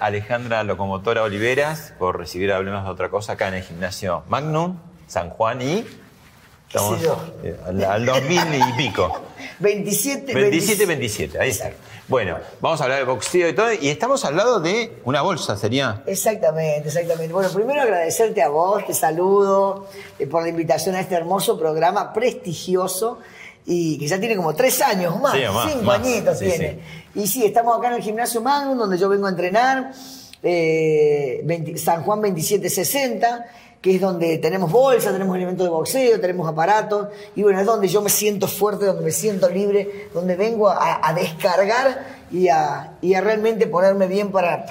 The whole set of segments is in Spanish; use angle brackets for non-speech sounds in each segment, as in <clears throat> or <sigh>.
Alejandra Locomotora Oliveras por recibir Hablemos de otra cosa acá en el gimnasio Magnum, San Juan y estamos eh, al, al 2000 y pico. 27, 27, 27, ahí está. Bueno, vamos a hablar de boxeo y todo, y estamos hablando de una bolsa, sería. Exactamente, exactamente. Bueno, primero agradecerte a vos, te saludo eh, por la invitación a este hermoso programa prestigioso y que ya tiene como tres años más, Sí, más, cinco más. añitos Sí, tiene. Y sí, estamos acá en el gimnasio Magnum, donde yo vengo a entrenar, eh, 20 San Juan 2760, que es donde tenemos bolsa, tenemos elementos de boxeo, tenemos aparatos, y bueno, es donde yo me siento fuerte, donde me siento libre, donde vengo a, a descargar y a, y a realmente ponerme bien para,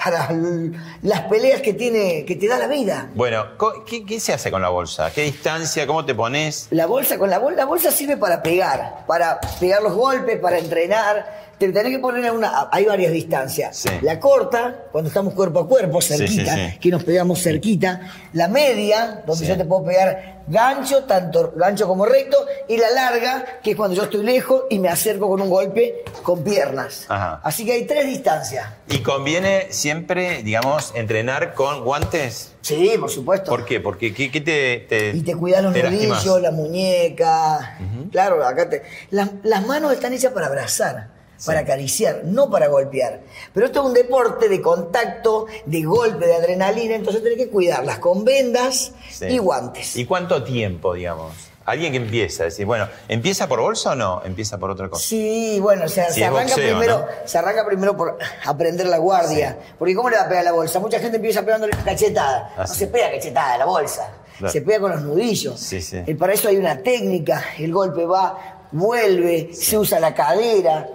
las peleas que, tiene, que te da la vida. Bueno, ¿qué, qué se hace con la bolsa? ¿Qué distancia? ¿Cómo te pones? La bolsa, con la bolsa, la bolsa sirve para pegar, para pegar los golpes, para entrenar. Te tenés que poner una. Hay varias distancias. Sí. La corta, cuando estamos cuerpo a cuerpo, cerquita, sí, sí. que nos pegamos cerquita. La media, donde yo te puedo pegar gancho, tanto gancho como recto. Y la larga, que es cuando yo estoy lejos y me acerco con un golpe con piernas. Ajá. Así que hay tres distancias. ¿Y conviene siempre, digamos, entrenar con guantes? Sí, por supuesto. ¿Por qué? Porque ¿qué, qué te, te- Y te cuidas los te lastimas? nudillos, la muñeca. Claro, acá te. Las, las manos están hechas para abrazar, para acariciar, no para golpear. Pero esto es un deporte de contacto, de golpe, de adrenalina, entonces tenés que cuidarlas con vendas Sí. y guantes. ¿Y cuánto tiempo, digamos? Alguien que empieza, decir, bueno, ¿empieza por bolsa o no? ¿Empieza por otra cosa? Sí, bueno, o sea, Sí, se, arranca boxeo, primero, ¿no? se arranca primero por aprender la guardia. Porque ¿cómo le va a pegar la bolsa? Mucha gente empieza pegándole cachetada. Ah, no sí. se pega cachetada la bolsa. Claro. Se pega con los nudillos. Sí, sí. Y para eso hay una técnica. El golpe va, vuelve, se usa la cadera.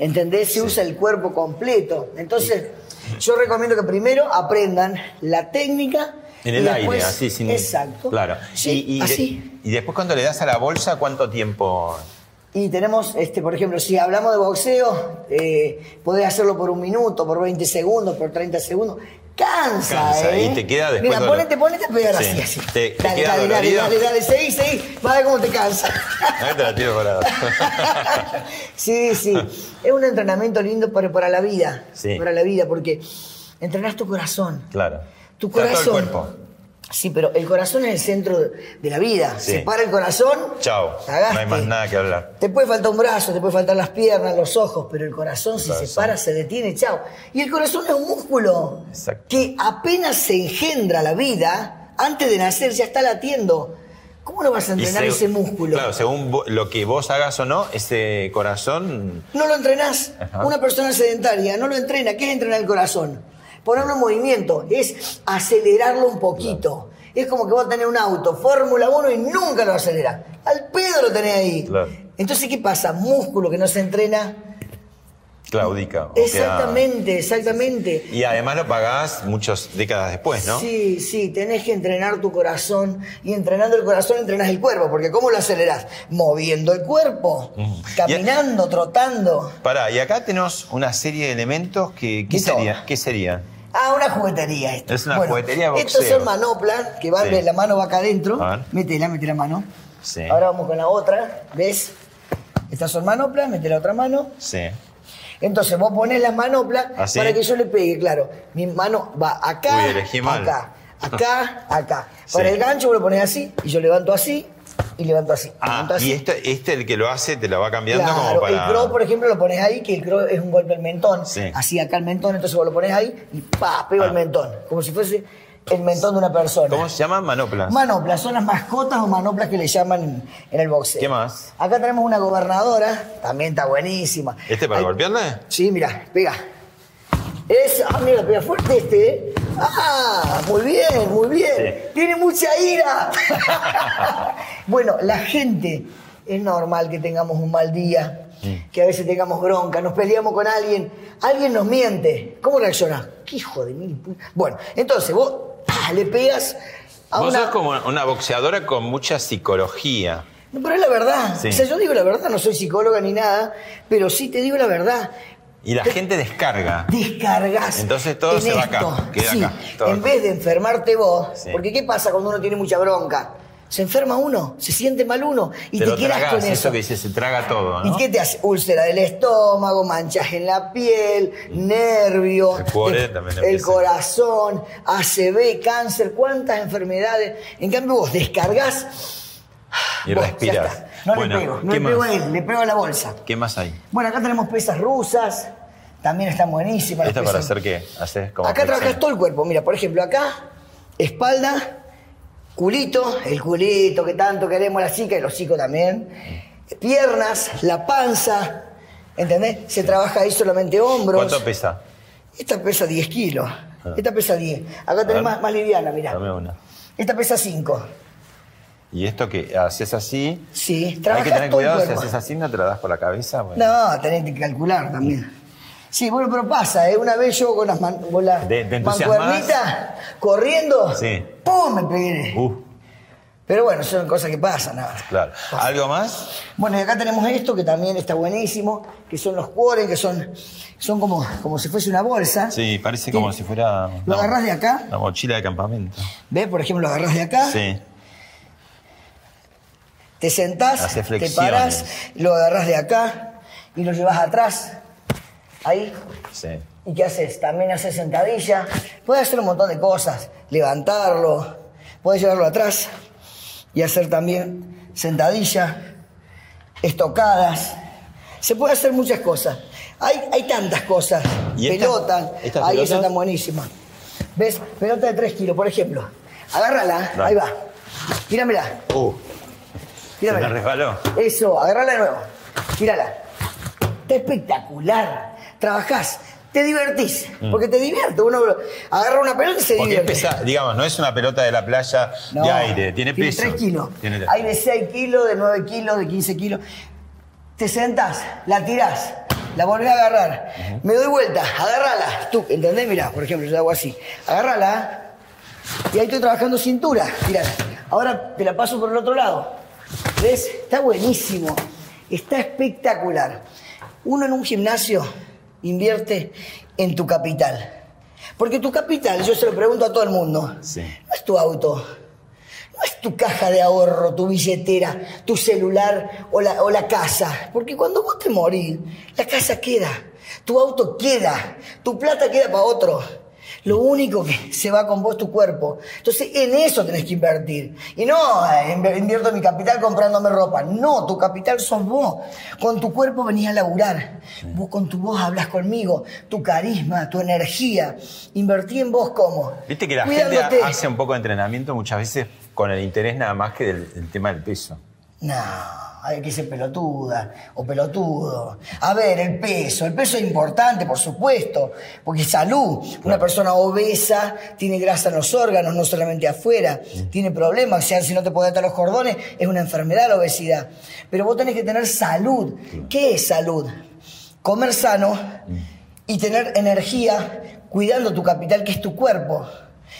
¿Entendés? Se usa el cuerpo completo. Entonces, yo recomiendo que primero aprendan la técnica. En el después- aire, así sin. Exacto. Claro. Sí, y, y de- así. y después cuando le das a la bolsa, ¿cuánto tiempo? Y tenemos, este, por ejemplo, si hablamos de boxeo, eh, podés hacerlo por un minuto, por 20 segundos, por 30 segundos. Cansa, Cansa, ¿eh? y te queda después Mira, ponete, ponete a pegar Sí. así, así. Te- te dale, dale, dale, dale, dale, seguí, seguí. Va a ver cómo te cansa. Ahí te la tiro parada. <laughs> sí, sí. Es un entrenamiento lindo para, para la vida. Sí. Para la vida, porque entrenás tu corazón. claro. Tu O sea, todo el corazón. cuerpo. Sí, pero el corazón es el centro de, la vida. Sí. Se para el corazón. Chao. No hay más nada que hablar. Te puede faltar un brazo, te puede faltar las piernas, los ojos, pero el corazón si se para, se detiene, chao. Y el corazón es un músculo Exacto. que apenas se engendra la vida, antes de nacer ya está latiendo. ¿Cómo no vas a entrenar ese músculo? Claro, según lo que vos hagas o no, ese corazón. No lo entrenás. Ajá. Una persona sedentaria no lo entrena. ¿Qué es entrenar el corazón? Ponerlo en movimiento, es acelerarlo un poquito. Es como que vos tenés un auto, Fórmula 1 y nunca lo acelerás. Al pedo lo tenés ahí. Claro. Entonces, ¿qué pasa? Músculo que no se entrena, claudica. Exactamente, exactamente. Y además lo pagás muchas décadas después, ¿no? Sí, sí, tenés que entrenar tu corazón y entrenando el corazón entrenás el cuerpo, porque ¿cómo lo acelerás? Moviendo el cuerpo, caminando, trotando. Pará, y acá tenemos una serie de elementos que. ¿Qué sería? ¿Qué sería? Ah, una juguetería esto. Es una juguetería de Estos boxeo. son manoplas, que van, Sí. de- la mano va acá adentro. A ver. Métela, mete la mano. Sí. Ahora vamos con la otra, ¿ves? Estas son manoplas, mete la otra mano. Sí. Entonces vos pones la manopla ¿Así? para que yo le pegue, claro. Mi mano va acá, Uy, acá, acá, acá. <laughs> Sí. Para el gancho vos lo pones así y yo levanto así y levanto así. Ah, levanto así. y este, este el que lo hace te lo va cambiando Claro, como para. el crow, por ejemplo, lo pones ahí, que el crow es un golpe al mentón. Sí. Así acá el mentón, entonces vos lo pones ahí y pa, pego Ah. el mentón. Como si fuese el mentón de una persona. ¿Cómo se llama? Manoplas. Manoplas, son las mascotas o manoplas que le llaman en el boxeo. ¿Qué más? Acá tenemos una gobernadora, también está buenísima. ¿Este para Hay- golpearle? Sí, mira, pega. Es, ah, mira, pega fuerte este, ¿eh? Ah, muy bien, muy bien. Sí. Tiene mucha ira. <laughs> bueno, la gente, es normal que tengamos un mal día, Mm. que a veces tengamos bronca, nos peleamos con alguien, alguien nos miente. ¿Cómo reaccionás? ¿Qué hijo de mil Bueno, entonces vos ah, le pegas a Vos una... sos como una boxeadora con mucha psicología. No, pero es la verdad. Sí. O sea, yo digo la verdad, no soy psicóloga ni nada, pero sí te digo la verdad. Y la gente descarga. <laughs> Descargas. Entonces todo en se va esto. acá, queda Sí, acá, todo En acá. vez de enfermarte vos, Sí. porque ¿qué pasa cuando uno tiene mucha bronca? Se enferma uno, se siente mal uno y te, te quedas tragás, con eso. eso que dice, se traga todo, ¿no? ¿Y qué te hace? Úlcera del estómago, manchas en la piel, nervio, El cuore el- también el corazón, ACV, cáncer, cuántas enfermedades. En cambio vos descargas Y Vos, respirás. No Bueno, le pego, no ¿qué le pego a él, le pego a la bolsa. ¿Qué más hay? Bueno, acá tenemos pesas rusas, también están buenísimas. ¿Esta para hacer qué? ¿Haces como Acá trabajas todo el cuerpo. Mira, por ejemplo, acá, espalda, culito, el culito que tanto queremos las chicas y los chicos también. Piernas, la panza, ¿entendés? Se trabaja ahí solamente hombros. ¿Cuánto pesa? Esta pesa 10 kilos. Esta pesa 10. Acá tenés más, más liviana, mirá. Dame una. Esta pesa 5. ¿Y esto que haces así? Sí, Hay que tener cuidado si haces así, no te la das por la cabeza. bueno. No, tenés que calcular también. Sí, bueno, pero pasa, ¿eh? Una vez yo con las, man- con las mancuernitas, corriendo, Sí. ¡pum! me pegué. Uh, Pero bueno, son cosas que pasan. nada. claro. Pasa. ¿Algo más? Bueno, y acá tenemos esto que también está buenísimo, que son los cuores, que son, son como, como si fuese una bolsa. Sí, parece como si fuera... Lo no, agarrás de acá, Una mochila de campamento. ¿ves? Por ejemplo, lo agarrás de acá, Sí. Te sentás, te parás, lo agarrás de acá y lo llevas atrás, ahí, Sí. ¿Y qué haces? También haces sentadilla. Puedes hacer un montón de cosas. Levantarlo. Puedes llevarlo atrás y hacer también sentadilla, estocadas. Se puede hacer muchas cosas. Hay, hay tantas cosas. ¿Y pelota. ahí pelotas? están buenísimas. ¿Ves? Pelota de 3 kilos, por ejemplo. Agárrala. Ahí va. Tíramela. Uh, se Tíramela. me resbaló. Eso, agarrala de nuevo. Tírala. Está espectacular. Trabajás, te divertís. Porque te divierte. Uno agarra una pelota y se Mm. Porque divierte. pesada, digamos, no es una pelota de la playa No, de aire, tiene peso. 3 kilos. Tiene tres. Hay de 6 kilos, de 9 kilos, de 15 kilos. Te sentás, la tirás, la volvés a agarrar. Me doy vuelta, agárrala. Tú, ¿entendés? Mirá, por ejemplo, yo hago así. Agárrala. Y ahí estoy trabajando cintura. Mirá, ahora te la paso por el otro lado. ¿Ves? Está buenísimo. Está espectacular. Uno en un gimnasio invierte en tu capital. Porque tu capital, yo se lo pregunto a todo el mundo, Sí. no es tu auto, no es tu caja de ahorro, tu billetera, tu celular o la, o la casa. Porque cuando vos te morís, la casa queda, tu auto queda, tu plata queda para otro. Lo único que se va con vos es tu cuerpo. Entonces en eso tenés que invertir. Y no eh, inv- invierto mi capital comprándome ropa. No, tu capital sos vos. Con tu cuerpo venís a laburar. Vos con tu voz hablas conmigo. Tu carisma, tu energía. Invertí en vos como. Viste que la Cuidándote. gente hace un poco de entrenamiento muchas veces con el interés nada más que del, del tema del peso. No, hay que ser pelotuda o pelotudo. A ver, el peso. El peso es importante, por supuesto, porque es salud. Una persona obesa tiene grasa en los órganos, no solamente afuera. Tiene problemas. O sea, si no te puede atar los cordones, es una enfermedad la obesidad. Pero vos tenés que tener salud. ¿Qué es salud? comer sano y tener energía cuidando tu capital, que es tu cuerpo.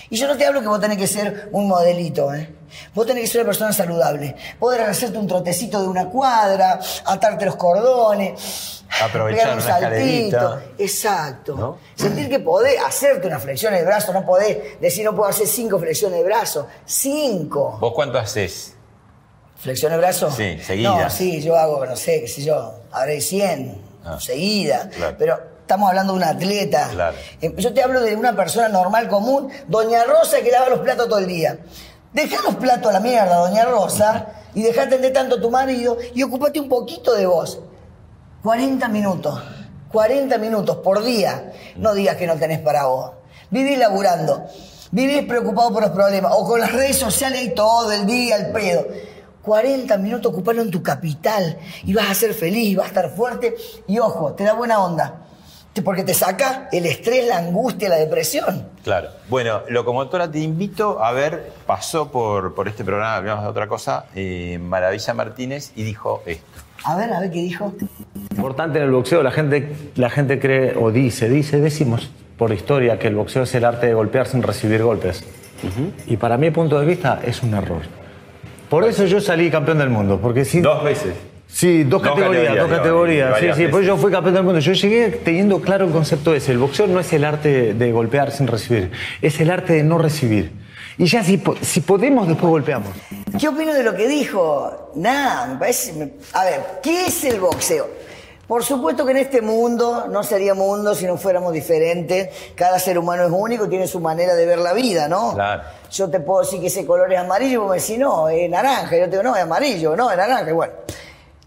Y yo no te hablo que vos tenés que ser un modelito, ¿eh? Vos tenés que ser una persona saludable. Poder hacerte un trotecito de una cuadra, atarte los cordones, Aprovechar un escalerita. Exacto. ¿No? Sentir que podés hacerte una flexión de brazo, no podés decir no puedo hacer cinco flexiones de brazo. Cinco. ¿Vos cuánto haces? ¿Flexiones de brazo? Sí, seguidas. No, sí, yo hago, no sé, qué sé yo, haré 100 Ah. seguida. Claro. Pero estamos hablando de un atleta. Claro. Eh, Yo te hablo de una persona normal, común, Doña Rosa que lava los platos todo el día. Deja los platos a la mierda, Doña Rosa, y dejá atender tanto a tu marido y ocupate un poquito de vos. 40 minutos. 40 minutos por día. No digas que no tenés para vos. Vivís laburando. Vivís preocupado por los problemas. O con las redes sociales y todo el día al pedo. 40 minutos ocupalo en tu capital. Y vas a ser feliz, vas a estar fuerte. Y ojo, te da buena onda. Porque te saca el estrés, la angustia, la depresión. Claro. Bueno, Locomotora, te invito a ver, pasó por, por este programa, hablamos de otra cosa, eh, Maravilla Martínez, y dijo esto. A ver, a ver qué dijo. Importante en el boxeo, la gente, la gente cree o dice, dice, decimos por historia que el boxeo es el arte de golpear sin recibir golpes. Y para mi punto de vista es un error. Por eso yo salí campeón del mundo, porque si... Dos veces. Sí, dos, Dos categorías, categorías, dos categorías. Sí, sí, pues veces. yo fui campeón del mundo. Yo llegué teniendo claro el concepto ese. El boxeo no es el arte de golpear sin recibir, es el arte de no recibir. Y ya si, si podemos, después golpeamos. ¿Qué opino de lo que dijo? Nada, me parece. me- A ver, ¿qué es el boxeo? Por supuesto que en este mundo no sería mundo si no fuéramos diferentes. Cada ser humano es único y tiene su manera de ver la vida, ¿no? Claro. Yo te puedo decir que ese color es amarillo y vos me decís, no, es naranja. Y yo te digo, no, es amarillo, no, es naranja. Y bueno.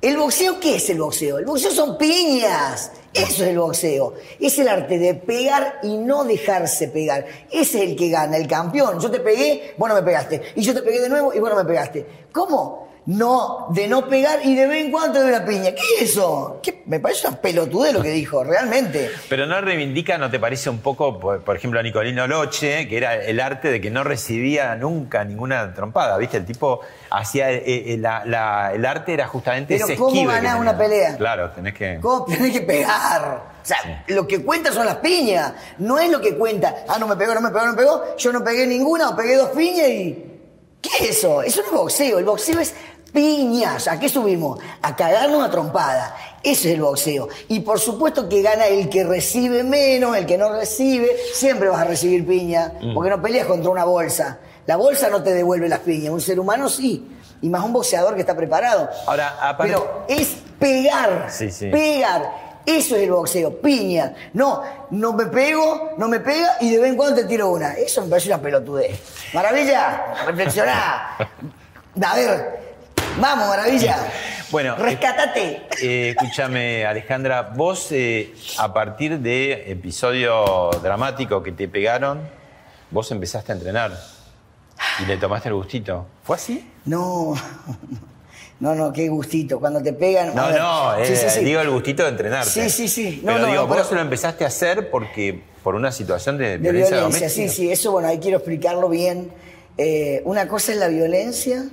¿El boxeo qué es el boxeo? El boxeo son piñas. Eso es el boxeo. Es el arte de pegar y no dejarse pegar. Ese es el que gana, el campeón. Yo te pegué, vos no me pegaste. Y yo te pegué de nuevo y vos no me pegaste. ¿Cómo? No, de no pegar y de vez en cuando doy una piña. ¿Qué es eso? ¿Qué? Me parece una pelotudez lo que dijo, realmente. Pero no reivindica, ¿no te parece un poco, por, por ejemplo, a Nicolino Loche, que era el arte de que no recibía nunca ninguna trompada, ¿viste? El tipo hacía, eh, eh, la- la- el arte era justamente Pero ese ¿cómo ganás una pelea? Claro, tenés que... ¿Cómo tenés que pegar? O sea, lo que cuenta son las piñas. No es lo que cuenta. Ah, no me pegó, no me pegó, no me pegó. Yo no pegué ninguna o pegué dos piñas y. ¿Qué es eso? Eso no es boxeo. El boxeo es piñas. ¿A qué subimos? A cagarnos una trompada. Ese es el boxeo. Y por supuesto que gana el que recibe menos, el que no recibe. Siempre vas a recibir piña. Porque no peleas contra una bolsa. La bolsa no te devuelve las piñas. Un ser humano sí. Y más un boxeador que está preparado. Ahora, aparte- Pero es pegar. Sí, sí. Pegar. Eso es el boxeo, piña. No, no me pego, no me pega y de vez en cuando te tiro una. Eso me parece una pelotudez. Maravilla, reflexioná. <laughs> A ver, vamos, maravilla. Bueno, rescátate. Eh, escúchame, Alejandra, vos eh, a partir de episodio dramático que te pegaron, vos empezaste a entrenar y le tomaste el gustito. ¿Fue así? No, no, no, qué gustito. Cuando te pegan. No, no, eh, sí, sí. digo el gustito de entrenarte. Sí, sí, sí. No, pero no, digo, no, vos pero- lo empezaste a hacer porque por una situación de, De violencia, violencia, doméstica. sí, sí, eso bueno, ahí quiero explicarlo bien. Una cosa es la violencia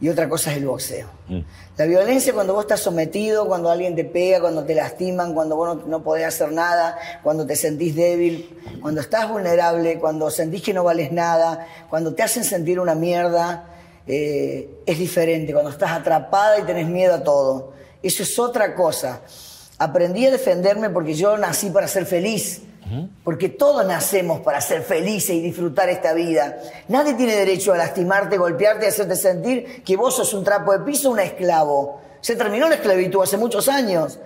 y otra cosa es el boxeo. Mm. La violencia cuando vos estás sometido, cuando alguien te pega, cuando te lastiman, cuando vos no, no podés hacer nada, cuando te sentís débil, cuando estás vulnerable, cuando sentís que no vales nada, cuando te hacen sentir una mierda, eh, es diferente. Cuando estás atrapada y tenés miedo a todo. Eso es otra cosa. Aprendí a defenderme porque yo nací para ser feliz. Porque todos nacemos para ser felices y disfrutar esta vida. Nadie tiene derecho a lastimarte, golpearte y hacerte sentir que vos sos un trapo de piso, un esclavo. Se terminó la esclavitud hace muchos años.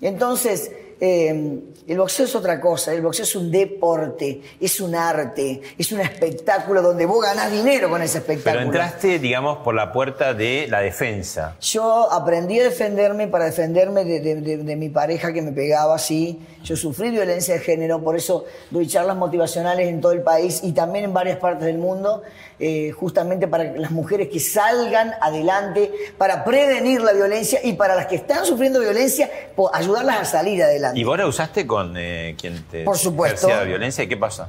Entonces, eh, el boxeo es otra cosa. El boxeo es un deporte, es un arte, es un espectáculo donde vos ganás dinero con ese Pero espectáculo. entraste, digamos, por la puerta de la defensa. Yo aprendí a defenderme para defenderme de, de- de- de mi pareja que me pegaba así. Yo sufrí violencia de género, por eso doy charlas motivacionales en todo el país y también en varias partes del mundo, eh, justamente para las mujeres que salgan adelante, para prevenir la violencia y para las que están sufriendo violencia, ayudarlas a salir adelante. ¿Y vos la usaste con eh, quien te Por supuesto. ejercía violencia? ¿Y qué pasa?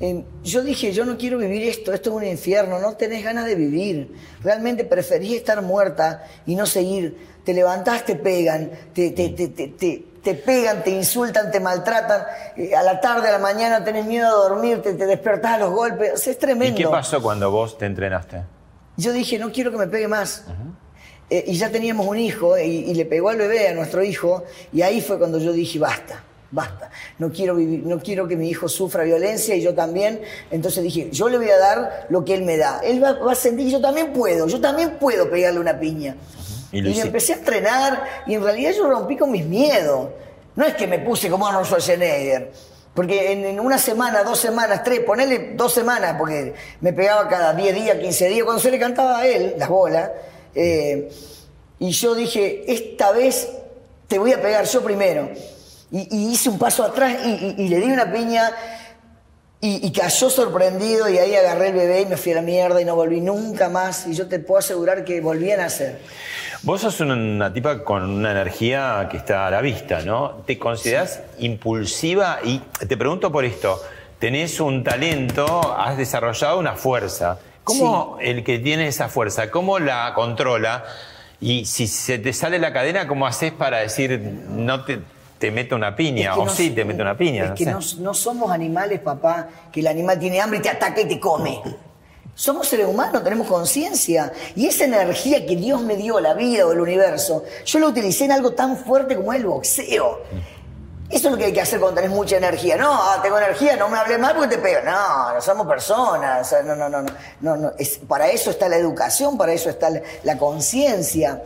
Eh, yo dije, yo no quiero vivir esto, esto es un infierno, no tenés ganas de vivir. Realmente preferís estar muerta y no seguir. Te levantás, te pegan, te, te, te, te, te- te pegan, te insultan, te maltratan. eh, A la tarde, a la mañana tenés miedo a dormirte, te despertás a los golpes. O sea, es ¿Y tremendo. qué pasó cuando vos te entrenaste? Yo dije, no quiero que me pegue más. Eh, y ya teníamos un hijo eh, y, y le pegó al bebé, a nuestro hijo, y ahí fue cuando yo dije, basta, basta, no quiero, vivir, no quiero que mi hijo sufra violencia y yo también. Entonces dije, yo le voy a dar lo que él me da. Él va, va a sentir que yo también puedo, yo también puedo pegarle una piña. Y Y, empecé a entrenar y en realidad yo rompí con mis miedos. No es que me puse como Arnold Schwarzenegger. Porque en, en una semana, dos semanas, tres, ponele dos semanas, porque me pegaba cada 10 días, 15 días, cuando se le cantaba a él las bolas. Eh, y yo dije, esta vez te voy a pegar yo primero. Y, y hice un paso atrás y, y- y le di una piña y, y cayó sorprendido y ahí agarré el bebé y me fui a la mierda y no volví nunca más. Y yo te puedo asegurar que volví a nacer. Vos sos una tipa con una energía que está a la vista, ¿no? ¿Te considerás impulsiva? Y te pregunto por esto. Tenés un talento, has desarrollado una fuerza. ¿Cómo el que tiene esa fuerza, cómo la controla? Y si se te sale la cadena, ¿cómo haces para decir no te, te meto una piña? Es que o no sí te meto una piña. Es no que no, no somos animales, papá, que el animal tiene hambre y te ataca y te come. Somos seres humanos, tenemos conciencia. Y esa energía que Dios me dio, la vida o el universo, yo la utilicé en algo tan fuerte como el boxeo. Eso es lo que hay que hacer cuando tenés mucha energía. No, ah, tengo energía, no me hables mal porque te pego. No, no somos personas. No, no, no, no. Es, para eso está la educación, para eso está la, conciencia.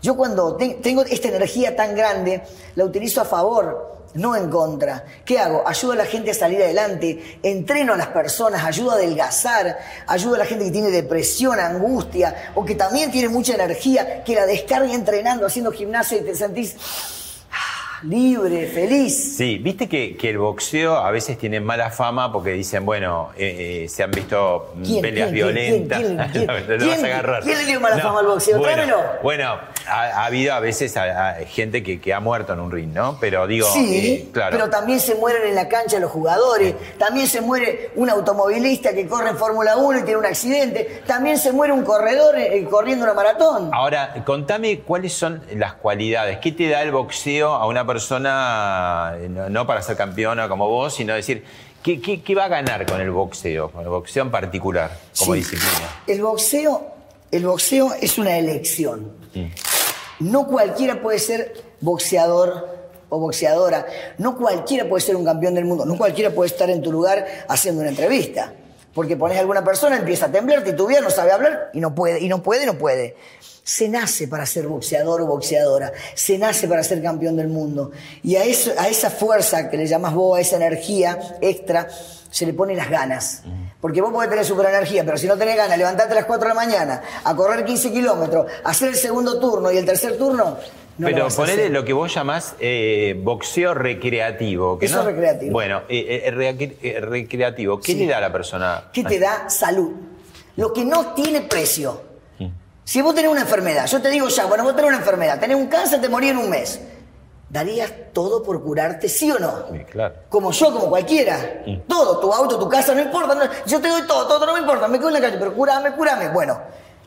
Yo cuando te- tengo esta energía tan grande, la utilizo a favor, no en contra. ¿Qué hago? Ayudo a la gente a salir adelante, entreno a las personas, ayudo a adelgazar, ayudo a la gente que tiene depresión, angustia, o que también tiene mucha energía, que la descarga entrenando, haciendo gimnasio y te sentís libre, feliz. Sí, viste que, que el boxeo a veces tiene mala fama porque dicen, bueno, eh, eh, se han visto mm, ¿Quién, peleas quién, violentas. quién, quién, <laughs> No, quién, lo vas a quién, agarrar. quién le dio mala fama al boxeo? Bueno, bueno, ha, ha habido a veces a- a gente que, que ha muerto en un ring, ¿no? Pero digo, Sí, eh, claro. pero también se mueren en la cancha los jugadores, también se muere un automovilista que corre en Fórmula 1 y tiene un accidente, también se muere un corredor corriendo una maratón. Ahora, contame cuáles son las cualidades. ¿Qué te da el boxeo a una persona, eh, no, no para ser campeona como vos, sino decir, ¿qué, qué, qué va a ganar con el boxeo? Con el boxeo en particular, como Sí. disciplina. El boxeo, el boxeo es una elección. No cualquiera puede ser boxeador o boxeadora. No cualquiera puede ser un campeón del mundo. No cualquiera puede estar en tu lugar haciendo una entrevista. Porque pones a alguna persona, empieza a temblar, titubea, no sabe hablar y no puede, y no puede, no puede. Se nace para ser boxeador o boxeadora. Se nace para ser campeón del mundo. Y a, eso, a esa fuerza que le llamas vos, a esa energía extra, se le pone las ganas. Porque vos podés tener super energía, pero si no tenés ganas, levantarte a las 4 de la mañana, a correr 15 kilómetros, hacer el segundo turno y el tercer turno, no Pero hacer. lo que vos llamás eh, boxeo recreativo. Que Eso no- es recreativo. Bueno, eh, eh, recre- recreativo. ¿Qué Sí. le da a la persona? ¿Qué te da salud? Lo que no tiene precio. Si vos tenés una enfermedad, yo te digo ya, bueno, vos tenés una enfermedad, tenés un cáncer, te morís en un mes. ¿Darías todo por curarte, sí o no? Sí, claro. Como yo, como cualquiera. Todo, tu auto, tu casa, no importa. no- yo te doy todo, todo no me importa. Me quedo en la calle, pero curame, curame. Bueno,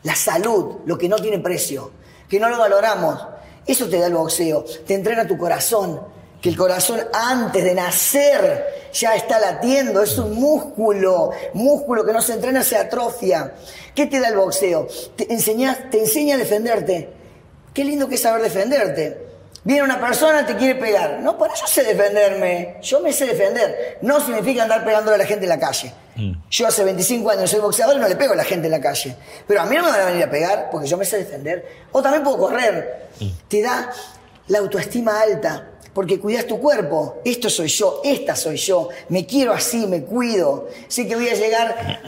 la salud, lo que no tiene precio, que no lo valoramos, eso te da el boxeo. Te entrena tu corazón, que el corazón antes de nacer ya está latiendo. Es un músculo, músculo que no se entrena, se atrofia. ¿Qué te da el boxeo? Te enseña, te enseña a defenderte. Qué lindo que es saber defenderte. Viene una persona, te quiere pegar. No, para yo sé defenderme. Yo me sé defender. No significa andar pegándole a la gente en la calle. Yo hace 25 años soy boxeador y no le pego a la gente en la calle. Pero a mí no me van a venir a pegar porque yo me sé defender. O también puedo correr. Te da la autoestima alta. Porque cuidas tu cuerpo. Esto soy yo, esta soy yo. Me quiero así, me cuido. Sé que voy a llegar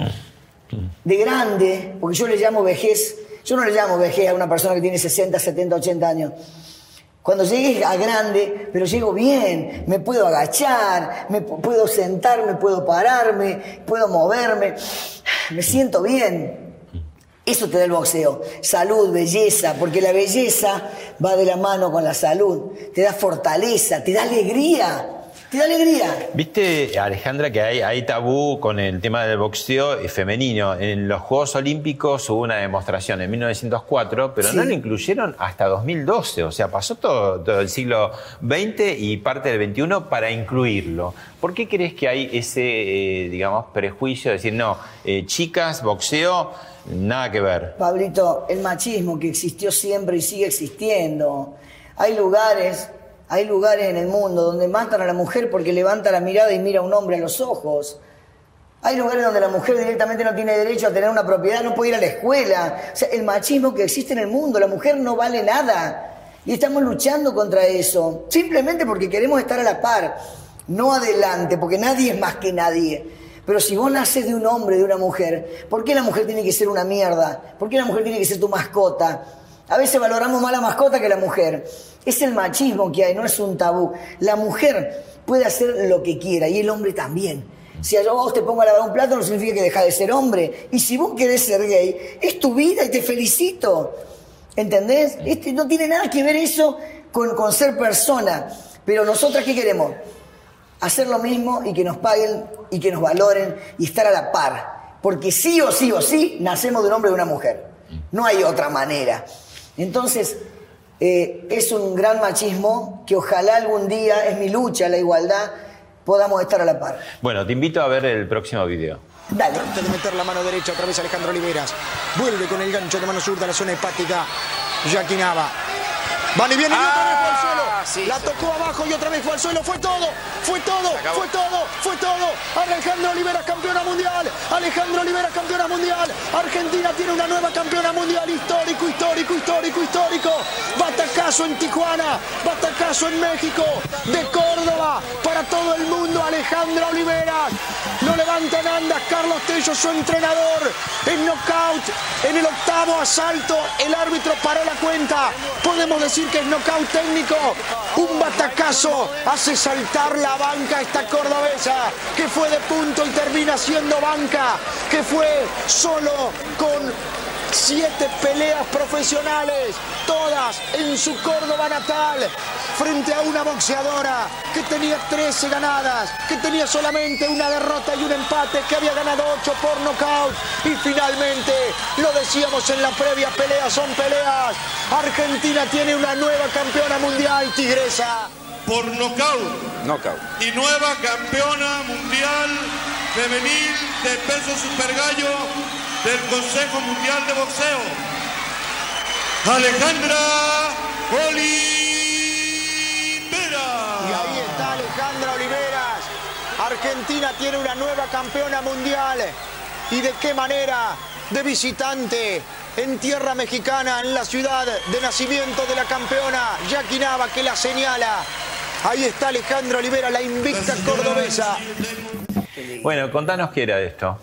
de grande, porque yo le llamo vejez, yo no le llamo vejez a una persona que tiene 60, 70, 80 años. Cuando llegues a grande, pero llego bien, me puedo agachar, me pu- puedo sentar, me puedo pararme, puedo moverme, me siento bien. Eso te da el boxeo. Salud, belleza, porque la belleza va de la mano con la salud. Te da fortaleza, te da alegría. te da alegría. Viste, Alejandra, que hay, hay tabú con el tema del boxeo femenino. En los Juegos Olímpicos hubo una demostración en 1904, pero Sí. no lo incluyeron hasta 2012. O sea, pasó todo, todo el siglo XX y parte del XXI para incluirlo. ¿Por qué crees que hay ese, eh, digamos, prejuicio de decir, no, eh, chicas, boxeo, nada que ver? Pablito, el machismo que existió siempre y sigue existiendo. Hay lugares, hay lugares en el mundo donde matan a la mujer porque levanta la mirada y mira a un hombre a los ojos. Hay lugares donde la mujer directamente no tiene derecho a tener una propiedad, no puede ir a la escuela. O sea, el machismo que existe en el mundo, la mujer no vale nada. Y estamos luchando contra eso, simplemente porque queremos estar a la par, no adelante, porque nadie es más que nadie. Pero si vos naces de un hombre, de una mujer, ¿por qué la mujer tiene que ser una mierda? ¿Por qué la mujer tiene que ser tu mascota? A veces valoramos más la mascota que la mujer. Es el machismo que hay, no es un tabú. La mujer puede hacer lo que quiera y el hombre también. Si yo vos te pongo a lavar un plato no significa que dejas de ser hombre. Y si vos querés ser gay, es tu vida y te felicito. ¿Entendés? Este, no tiene nada que ver eso con, con ser persona. Pero nosotras, ¿qué queremos? Hacer lo mismo y que nos paguen y que nos valoren y estar a la par. Porque sí o sí o sí nacemos de un hombre y de una mujer. No hay otra manera. Entonces, eh, es un gran machismo que ojalá algún día, es mi lucha, la igualdad, podamos estar a la par. Bueno, te invito a ver el próximo video. Dale. Trata de meter la mano derecha otra vez Alejandro Oliveras. Vuelve con el gancho de mano zurda a la zona hepática. Jackie Nava. Van y viene y otra vez fue al suelo. la tocó abajo y otra vez fue al suelo. Fue todo, fue todo, fue todo, fue todo. Alejandro Oliveras campeona mundial. Alejandro Oliveras campeona mundial. Argentina tiene una nueva campeona mundial. Histórico, histórico, histórico, histórico. Batacazo en Tijuana. Batacazo en México. De Córdoba. Para todo el mundo. Alejandra Oliveras. No levantan andas. Carlos Tello, su entrenador. En knockout. En el octavo asalto. El árbitro paró la cuenta. Podemos decir que es knockout técnico. Un batacazo hace saltar la banca esta cordobesa. Que fue de punto y termina siendo banca. Que fue solo con Siete peleas profesionales, todas en su Córdoba natal, frente a una boxeadora que tenía 13 ganadas, que tenía solamente una derrota y un empate, que había ganado 8 por nocaut. Y finalmente, lo decíamos en la previa pelea, son peleas. Argentina tiene una nueva campeona mundial, Tigresa. por nocaut. Knockout. Y nueva campeona mundial femenil de peso supergallo del Consejo Mundial de Boxeo. Alejandra Olivera. Y ahí está Alejandra Oliveras. Argentina tiene una nueva campeona mundial. ¿Y de qué manera? De visitante en tierra mexicana, en la ciudad de nacimiento de la campeona, Jackie Nava, que la señala. Ahí está Alejandra Olivera, la invicta cordobesa. Bueno, contanos qué era esto.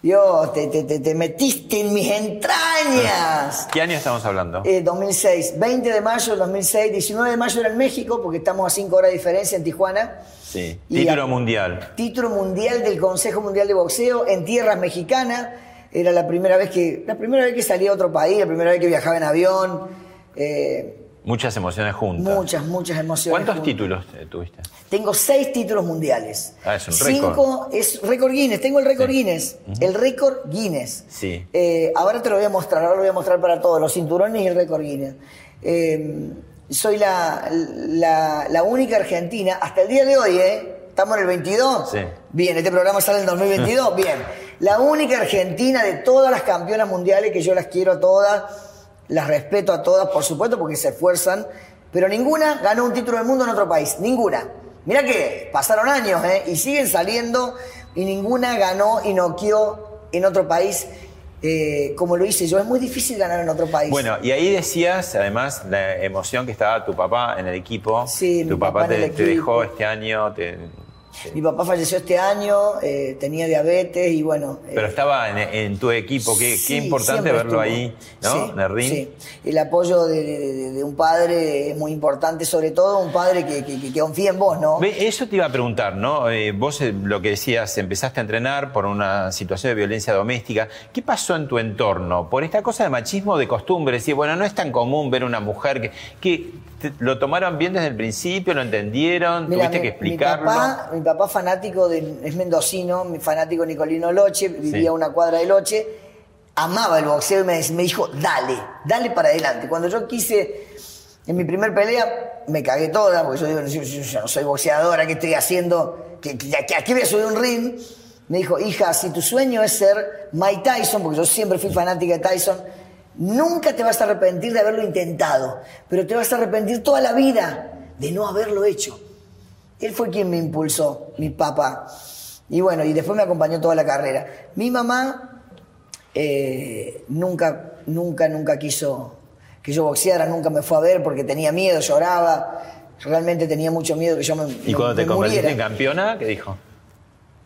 Dios, te, te- te- te metiste en mis entrañas. ¿Qué año estamos hablando? Eh, 2006, 20 de mayo del 2006, 19 de mayo era en México, porque estamos a 5 horas de diferencia en Tijuana. Sí. Y Título a- mundial. Título mundial del Consejo Mundial de Boxeo en tierras mexicanas. Era la primera vez que, la primera vez que salía a otro país, la primera vez que viajaba en avión. Eh, Muchas emociones juntas. muchas, muchas emociones. ¿Cuántos juntas. títulos eh, tuviste? Tengo seis títulos mundiales. Ah, es un Cinco, es récord Guinness. Tengo el récord Guinness. El récord Guinness. Sí. Eh, ahora te lo voy a mostrar. Ahora lo voy a mostrar para todos. Los cinturones y el récord Guinness. Eh, soy la, la, la única argentina, hasta el día de hoy, ¿eh? ¿Estamos en el 22? Sí. Bien, este programa sale en el 2022. <laughs> Bien. La única argentina de todas las campeonas mundiales, que yo las quiero a todas, las respeto a todas, por supuesto, porque se esfuerzan, pero ninguna ganó un título del mundo en otro país. Ninguna. Mira que pasaron años, ¿eh? Y siguen saliendo y ninguna ganó y noqueó en otro país eh, como lo hice yo. Es muy difícil ganar en otro país. Bueno, y ahí decías, además, la emoción que estaba tu papá en el equipo. Sí, tu mi papá, papá en te, el te dejó este año, te, Mi papá falleció este año, eh, tenía diabetes y bueno. eh, Pero estaba en, en tu equipo, qué, importante verlo estuvo. ahí, ¿no? Sí, el ring. sí. El apoyo de, de- de- de un padre es muy importante, sobre todo un padre que, que- que- que confía en vos, ¿no? Ve, Eso te iba a preguntar, ¿no? Eh, vos lo que decías, empezaste a entrenar por una situación de violencia doméstica. ¿Qué pasó en tu entorno? Por esta cosa de machismo de costumbre, decir, bueno, no es tan común ver una mujer que, que te- lo tomaron bien desde el principio, lo entendieron, Mira, tuviste mi, que explicarlo. Mi papá, mi papá fanático de, es mendocino, mi fanático Nicolino Loche, vivía a una cuadra de Loche, amaba el boxeo y me, me dijo, dale, dale para adelante. Cuando yo quise, en mi primer pelea, me cagué toda, porque yo digo, yo, yo- yo no soy boxeadora, ¿qué estoy haciendo? ¿Que, que, que aquí voy a subir un ring? Me dijo, hija, si tu sueño es ser Mike Tyson, porque yo siempre fui fanática de Tyson, nunca te vas a arrepentir de haberlo intentado, pero te vas a arrepentir toda la vida de no haberlo hecho. Él fue quien me impulsó, mi papá. Y bueno, y después me acompañó toda la carrera. Mi mamá eh, nunca, nunca, nunca quiso que yo boxeara, nunca me fue a ver porque tenía miedo, lloraba. Realmente tenía mucho miedo que yo me, y me- cuando te convertiste en campeona, ¿qué dijo?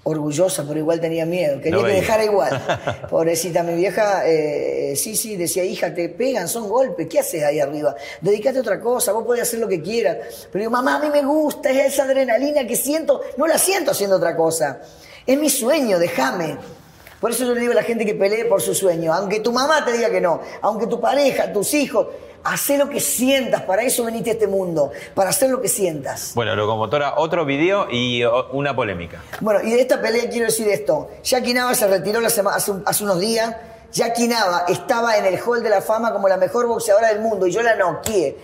Orgullosa, pero igual tenía miedo. Quería No que dejara igual. <laughs> Pobrecita, mi vieja, eh, sí, sí, decía, hija, te pegan, son golpes, ¿qué haces ahí arriba? Dedicate a otra cosa, vos podés hacer lo que quieras. Pero digo, mamá, a mí me gusta, es esa adrenalina que siento, no la siento haciendo otra cosa. Es mi sueño, déjame. Por eso yo le digo a la gente que pelee por su sueño, aunque tu mamá te diga que no, aunque tu pareja, tus hijos, hacé lo que sientas, para eso veniste a este mundo, para hacer lo que sientas. Bueno, locomotora, otro video y una polémica. Bueno, y de esta pelea quiero decir esto. Jackie Nava se retiró la sema- hace, un- hace unos días. Jackie Nava estaba en el Hall de la Fama como la mejor boxeadora del mundo y yo la noqueé.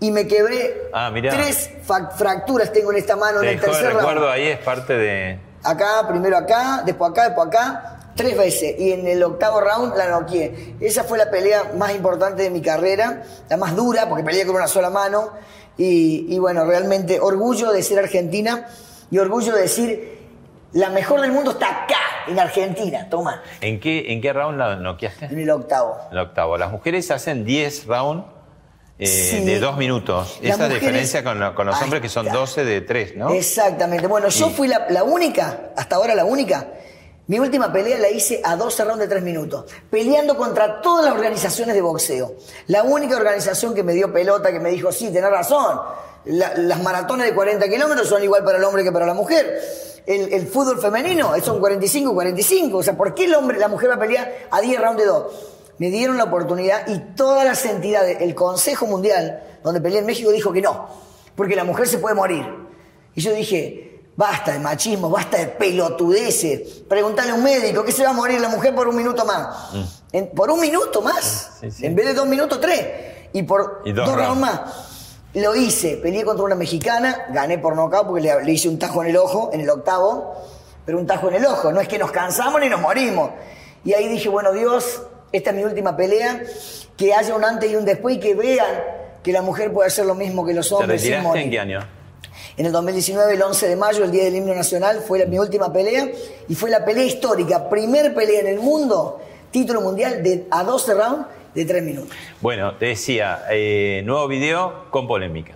Y me quebré Ah, tres fracturas tengo en esta mano Te en el tercer recuerdo round. ahí, es parte de... Acá, primero acá, después acá, después acá, tres veces. Y en el octavo round la noqueé. Esa fue la pelea más importante de mi carrera, la más dura, porque peleé con una sola mano. Y, y bueno, realmente orgullo de ser argentina y orgullo de decir, la mejor del mundo está acá, en Argentina, toma, ¿En qué, en qué round la noqueaste? en el octavo. El octavo. Las mujeres hacen 10 rounds eh, Sí. de dos minutos. Las Esa mujeres- diferencia con, lo- con los hombres que son está. 12 de 3, ¿no? Exactamente. Bueno, yo Y- fui la, la única, hasta ahora la única. Mi última pelea la hice a 12 rounds de 3 minutos, peleando contra todas las organizaciones de boxeo. La única organización que me dio pelota, que me dijo, sí, tenés razón, la- las maratones de 40 kilómetros son igual para el hombre que para la mujer. El, fútbol femenino son 45, 45. O sea, ¿por qué el hombre, la mujer va a pelear a 10 rounds de 2? Me dieron la oportunidad y todas las entidades, el Consejo Mundial, donde peleé en México, dijo que no, porque la mujer se puede morir. Y yo dije, basta de machismo, basta de pelotudeces. Preguntale a un médico, ¿qué se va a morir la mujer por un minuto más? En- por un minuto más. Sí, sí. En vez de dos minutos, tres. Y por Y dos, dos rounds más. Lo hice, peleé contra una mexicana, gané por nocaut porque le, le hice un tajo en el ojo, en el octavo, pero un tajo en el ojo, no es que nos cansamos ni nos morimos. Y ahí dije, bueno, Dios, esta es mi última pelea, que haya un antes y un después y que vean que la mujer puede hacer lo mismo que los ¿Te hombres sin retiraste morir. en qué año? En el 2019, el 11 de mayo, el día del himno nacional, fue la- mi última pelea y fue la pelea histórica, primer pelea en el mundo, título mundial de, a 12 rounds de 3 minutos. Bueno, te decía, eh, nuevo video con polémica.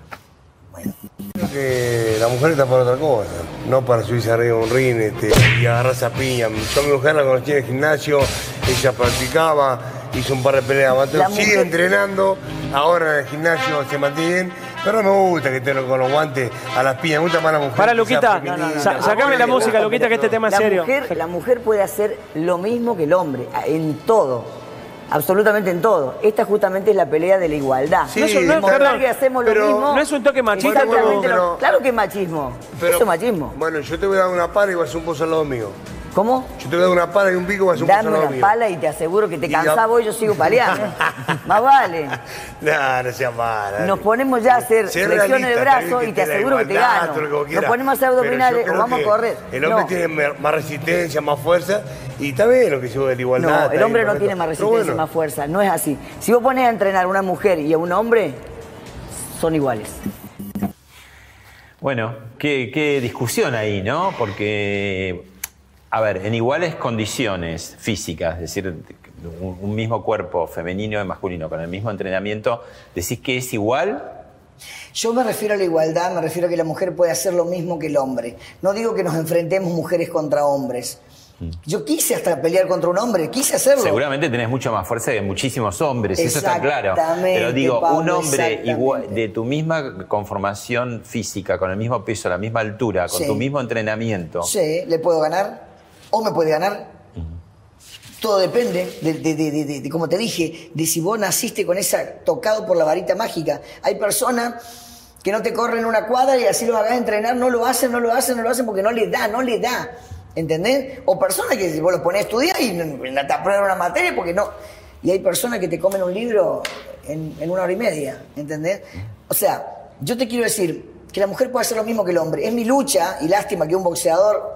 Creo que la mujer está para otra cosa, no para subirse arriba de un ring este, y agarrarse a piña. Yo a mi mujer la conocí en el gimnasio, ella practicaba, hizo un par de peleas sigue mujer- entrenando, ahora en el gimnasio se mantiene bien, pero no me gusta que esté con los guantes a las piñas, me gusta más la mujer. Para, Luquita, sa- sacame la música, Luquita, que este tema es la serio. Mujer, la mujer puede hacer lo mismo que el hombre, en todo. Absolutamente en todo. Esta justamente es la pelea de la igualdad. Sí, No es un- no, perdón, que hacemos lo mismo. no es un toque machista, Exactamente pero- lo- claro que es machismo. Pero- Eso es machismo. Bueno, yo te voy a dar una pala y vas a hacer un pozo al lado mío. ¿Cómo? Yo te voy a dar una pala y un pico vas a un Dame una mío. pala y te aseguro que te cansás vos y yo sigo <laughs> paleando. Más vale. No, no seas mala. Nos ponemos ya a hacer Sé flexiones de realista, brazo y te aseguro que te gano. todo lo que vos Nos ponemos a hacer abdominales o creo vamos a correr. El hombre No. tiene más resistencia, más fuerza y está bien lo que yo de la igualdad. No, el hombre no tiene más resistencia y bueno, más fuerza. No es así. Si vos pones a entrenar a una mujer y a un hombre, son iguales. Bueno, qué, qué discusión ahí, ¿no? Porque, a ver, en iguales condiciones físicas, es decir, un, un mismo cuerpo femenino y masculino con el mismo entrenamiento, ¿decís que es igual Yo me refiero a la igualdad, me refiero a que la mujer puede hacer lo mismo que el hombre. No digo que nos enfrentemos mujeres contra hombres. Yo quise hasta pelear contra un hombre, quise hacerlo. Seguramente tenés mucha más fuerza que muchísimos hombres, eso está claro. Pero digo, Pablo, un hombre igual, de tu misma conformación física, con el mismo peso, la misma altura, con Sí. tu mismo entrenamiento, Sí, le puedo ganar o me puede ganar. Todo depende de, de- de- de- como te dije, de si vos naciste con esa tocado por la varita mágica. Hay personas que no te corren una cuadra y así los hagas entrenar, no lo hacen, no lo hacen, no lo hacen porque no les da, no les da. ¿Entendés? O personas que vos los pones a estudiar y no no te aprueban una materia porque no. Y hay personas que te comen un libro en, en una hora y media, ¿entendés? O sea, yo te quiero decir que la mujer puede hacer lo mismo que el hombre. Es mi lucha y lástima que un boxeador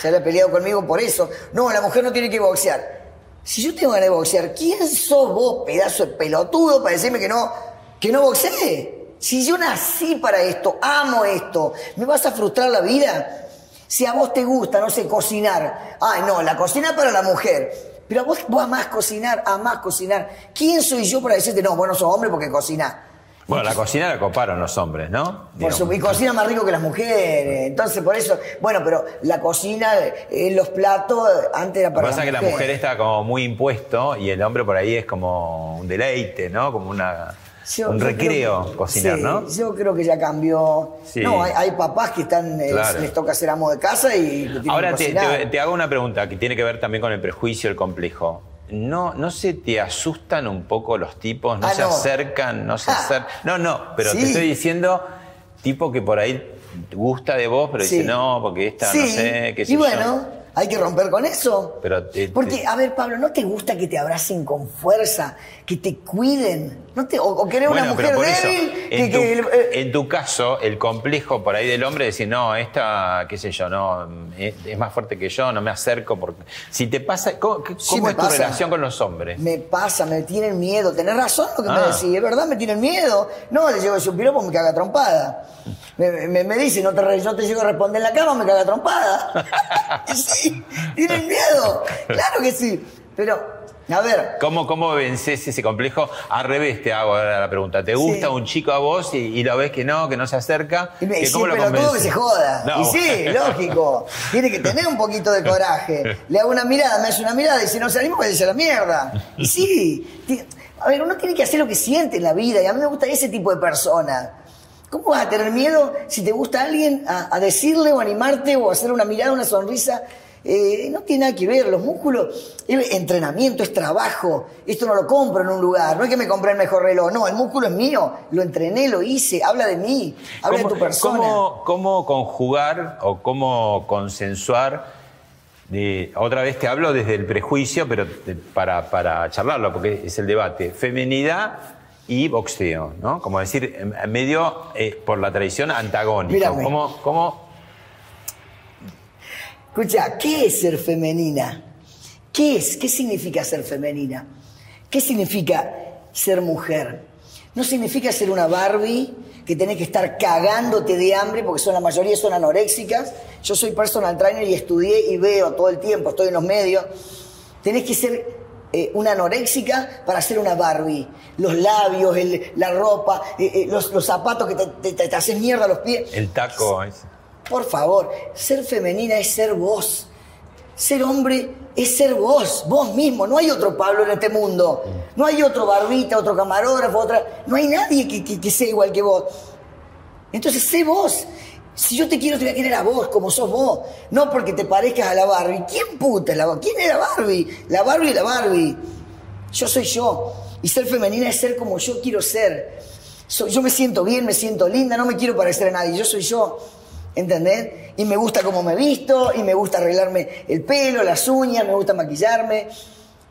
se haya peleado conmigo por eso. No, la mujer no tiene que boxear. Si yo tengo ganas de boxear, ¿quién sos vos, pedazo de pelotudo, para decirme que no, que no boxee? Si yo nací para esto, amo esto, ¿me vas a frustrar la vida? Si a vos te gusta, no sé, cocinar. Ay, no, la cocina para la mujer. Pero a vos, vos amás cocinar, amás cocinar. ¿Quién soy yo para decirte, no, vos no sos hombre porque cocinás? Bueno, la cocina la coparon los hombres, ¿no? Por su, y cocina más rico que las mujeres. Entonces, por eso, bueno, pero la cocina, eh, los platos, antes era Lo que para pasa es que la mujer. está como muy impuesto y el hombre por ahí es como un deleite, ¿no? Como una, Yo- un yo recreo creo que- cocinar, sí, ¿no? Yo creo que ya cambió. Sí. No, hay, hay papás que están, eh, Claro. les toca ser amo de casa y lo tienen Ahora que te, te- te hago una pregunta que tiene que ver también con el prejuicio, el complejo. ¿No, ¿No se te asustan un poco los tipos? ¿No Ah, se no. acercan? ¿No se Ah. acercan? No, no, pero te estoy diciendo tipo que por ahí gusta de vos, pero Sí. dice no, porque esta Sí, no sé, qué sé Y yo". bueno, hay que romper con eso. Pero te- Porque, te- a ver, Pablo, ¿no te gusta que te abracen con fuerza? Que te cuiden. ¿No te, o, o querés una mujer débil en, que, tu, que- eh, en tu caso, el complejo por ahí del hombre es decir, no, esta, qué sé yo, no, es, es más fuerte que yo, no me acerco porque... Si te pasa, ¿cómo, Sí es tu relación con los hombres? Me pasa, me tienen miedo. Tenés razón lo que me Ah. decís, es verdad, me tienen miedo. No, le a decir un piropo, me caga trompada. Me, me, me dice, no te, no te llego a responder en la cama, me caga trompada. <laughs> Sí, tienen miedo. Claro que sí. Pero, a ver, ¿Cómo, ¿Cómo vences ese complejo? Al revés te hago ahora la pregunta. ¿Te gusta Sí. un chico a vos y, y lo ves que no, que no se acerca? Y me ¿Que decís, ¿Cómo lo pero todo que se joda. No, y sí, lógico. Tiene que tener un poquito de coraje. <laughs> Le hago una mirada, me hace una mirada y si no se anima, pues dice la mierda. Y sí. A ver, uno tiene que hacer lo que siente en la vida y a mí me gusta ese tipo de persona. ¿Cómo vas a tener miedo si te gusta alguien a, a decirle o animarte o hacer una mirada, una sonrisa? Eh, no tiene nada que ver, los músculos, es entrenamiento, es trabajo. Esto no lo compro en un lugar, no es que me compré el mejor reloj, no, el músculo es mío, lo entrené, lo hice, habla de mí, habla de tu persona. cómo- cómo conjugar o cómo consensuar? de- otra vez te hablo desde el prejuicio, pero te- para, para charlarlo, porque es el debate. Feminidad y boxeo, ¿no? Como decir, medio eh, por la tradición antagónico. ¿Cómo, cómo Escucha, ¿qué es ser femenina? ¿Qué es? ¿Qué significa ser femenina? ¿Qué significa ser mujer? No significa ser una Barbie que tenés que estar cagándote de hambre porque son la mayoría son anoréxicas. Yo soy personal trainer y estudié y veo todo el tiempo, estoy en los medios. Tenés que ser eh, una anoréxica para ser una Barbie. Los labios, la ropa, eh, eh, los, zapatos que te, te, haces mierda a los pies. el taco es... Por favor, ser femenina es ser vos. Ser hombre es ser vos, vos mismo. No hay otro Pablo en este mundo. No hay otro Barbita, otro camarógrafo, otra. No hay nadie que, que- sea igual que vos. Entonces, sé vos. Si yo te quiero, te voy a querer a vos, como sos vos. No porque te parezcas a la Barbie. ¿Quién puta es la Barbie? ¿Quién es la Barbie? La Barbie es la Barbie. Yo soy yo. Y ser femenina es ser como yo quiero ser. So- yo me siento bien, me siento linda, no me quiero parecer a nadie. Yo soy yo. ¿Entendés? Y me gusta cómo me visto, y me gusta arreglarme el pelo, las uñas, me gusta maquillarme.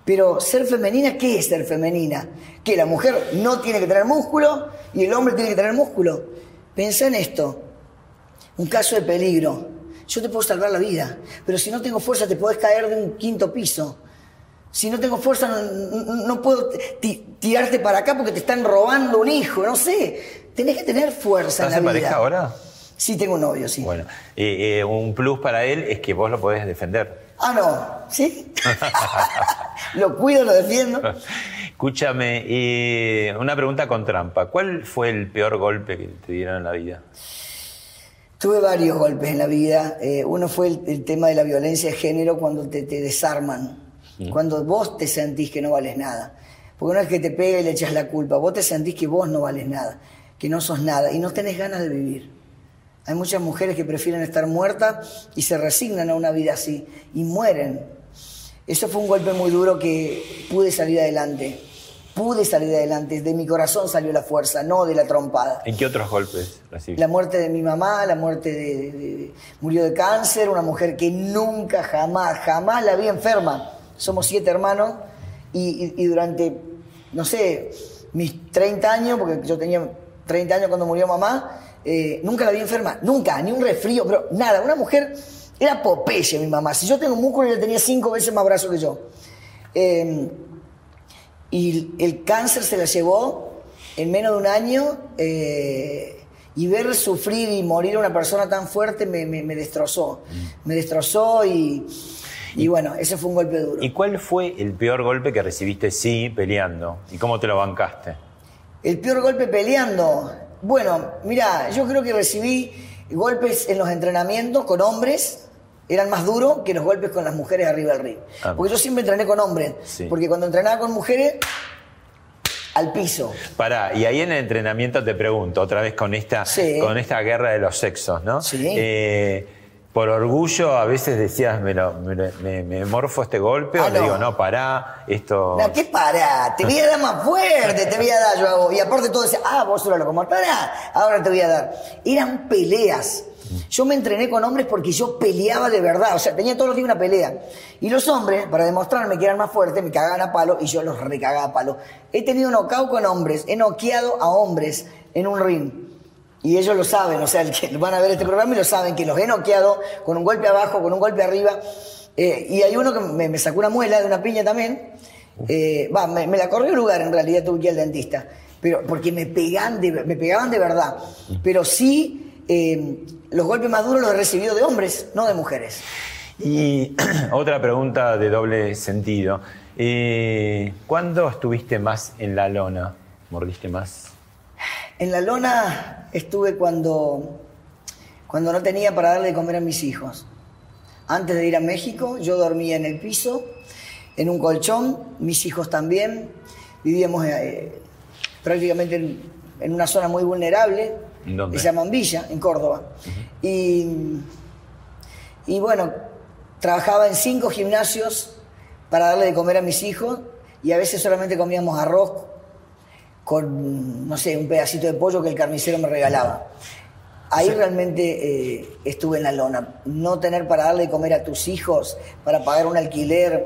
Pero ser femenina, ¿qué es ser femenina? Que la mujer no tiene que tener músculo y el hombre tiene que tener músculo. Pensá en esto. Un caso de peligro. Yo te puedo salvar la vida, pero si no tengo fuerza te podés caer de un quinto piso. Si no tengo fuerza no, puedo ti- tirarte para acá porque te están robando un hijo, no sé. Tenés que tener fuerza ¿Estás en en la vida. pareja ahora? Sí, tengo un novio, sí. Bueno, eh, eh, un plus para él es que vos lo podés defender. Ah, no, ¿sí? <laughs> lo cuido, lo defiendo. Escúchame, eh, una pregunta con trampa. ¿Cuál fue el peor golpe que te dieron en la vida? Tuve varios golpes en la vida. Eh, uno fue el, el tema de la violencia de género cuando te, te desarman, cuando vos te sentís que no vales nada. Porque no es que te pega y le echas la culpa, vos te sentís que vos no vales nada, que no sos nada y no tenés ganas de vivir. Hay muchas mujeres que prefieren estar muertas y se resignan a una vida así y mueren. Eso fue un golpe muy duro que pude salir adelante. Pude salir adelante. De mi corazón salió la fuerza, no de la trompada. ¿En qué otros golpes recibiste? La muerte de mi mamá, la muerte de, de- de- murió de cáncer, una mujer que nunca, jamás, jamás la vi enferma. Somos siete hermanos y, y- y durante, no sé, mis 30 años, porque yo tenía 30 años cuando murió mamá, eh, nunca la vi enferma, nunca, ni un resfrío, pero nada, una mujer, era Popeye mi mamá. Si yo tengo músculo, ella tenía cinco veces más brazo que yo. Eh, y el cáncer se la llevó en menos de un año eh, y ver sufrir y morir a una persona tan fuerte me, me- me destrozó. Me destrozó y, y bueno, ese fue un golpe duro. ¿Y cuál fue el peor golpe que recibiste, sí, peleando? ¿Y cómo te lo bancaste? El peor golpe peleando. Bueno, mira, yo creo que recibí golpes en los entrenamientos con hombres. Eran más duros que los golpes con las mujeres arriba del ring. Ah. Porque yo siempre entrené con hombres. Sí. Porque cuando entrenaba con mujeres, al piso. Pará, y ahí en el entrenamiento te pregunto, otra vez con esta, Sí. con esta guerra de los sexos, ¿no? Sí. Eh, por orgullo a veces decías, me, lo- me, lo- me- me morfo este golpe, Ah, o le no. digo, no, pará, esto... No, ¿qué para? Te voy a dar más fuerte, te voy a dar yo hago. Y aparte todo decía, ah, vos sos locomotora, ahora te voy a dar. Eran peleas. Yo me entrené con hombres porque yo peleaba de verdad, o sea, tenía todos los días una pelea. Y los hombres, para demostrarme que eran más fuertes, me cagaban a palo y yo los recagaba a palo. He tenido knockout con hombres, he noqueado a hombres en un ring. Y ellos lo saben, o sea, el que <laughs> van a ver este programa y lo saben, que los he noqueado con un golpe abajo, con un golpe arriba. Eh, y hay uno que me, me sacó una muela de una piña también. Eh, Va, me, me la corrió el lugar en realidad, tuve que ir al dentista. Pero, porque me, pegan de, me pegaban de verdad. Pero sí, eh, los golpes más duros los he recibido de hombres, no de mujeres. Y <clears throat> otra pregunta de doble sentido. Eh, ¿Cuándo estuviste más en la lona? ¿Mordiste más? En la lona estuve cuando, cuando no tenía para darle de comer a mis hijos. Antes de ir a México, yo dormía en el piso, en un colchón, mis hijos también. Vivíamos eh, prácticamente en, en una zona muy vulnerable, ¿En dónde? que se llama Villa, en Córdoba. y, y bueno, trabajaba en cinco gimnasios para darle de comer a mis hijos y a veces solamente comíamos arroz con, no sé, un pedacito de pollo que el carnicero me regalaba. Ahí realmente eh, estuve en la lona. No tener para darle de comer a tus hijos, para pagar un alquiler,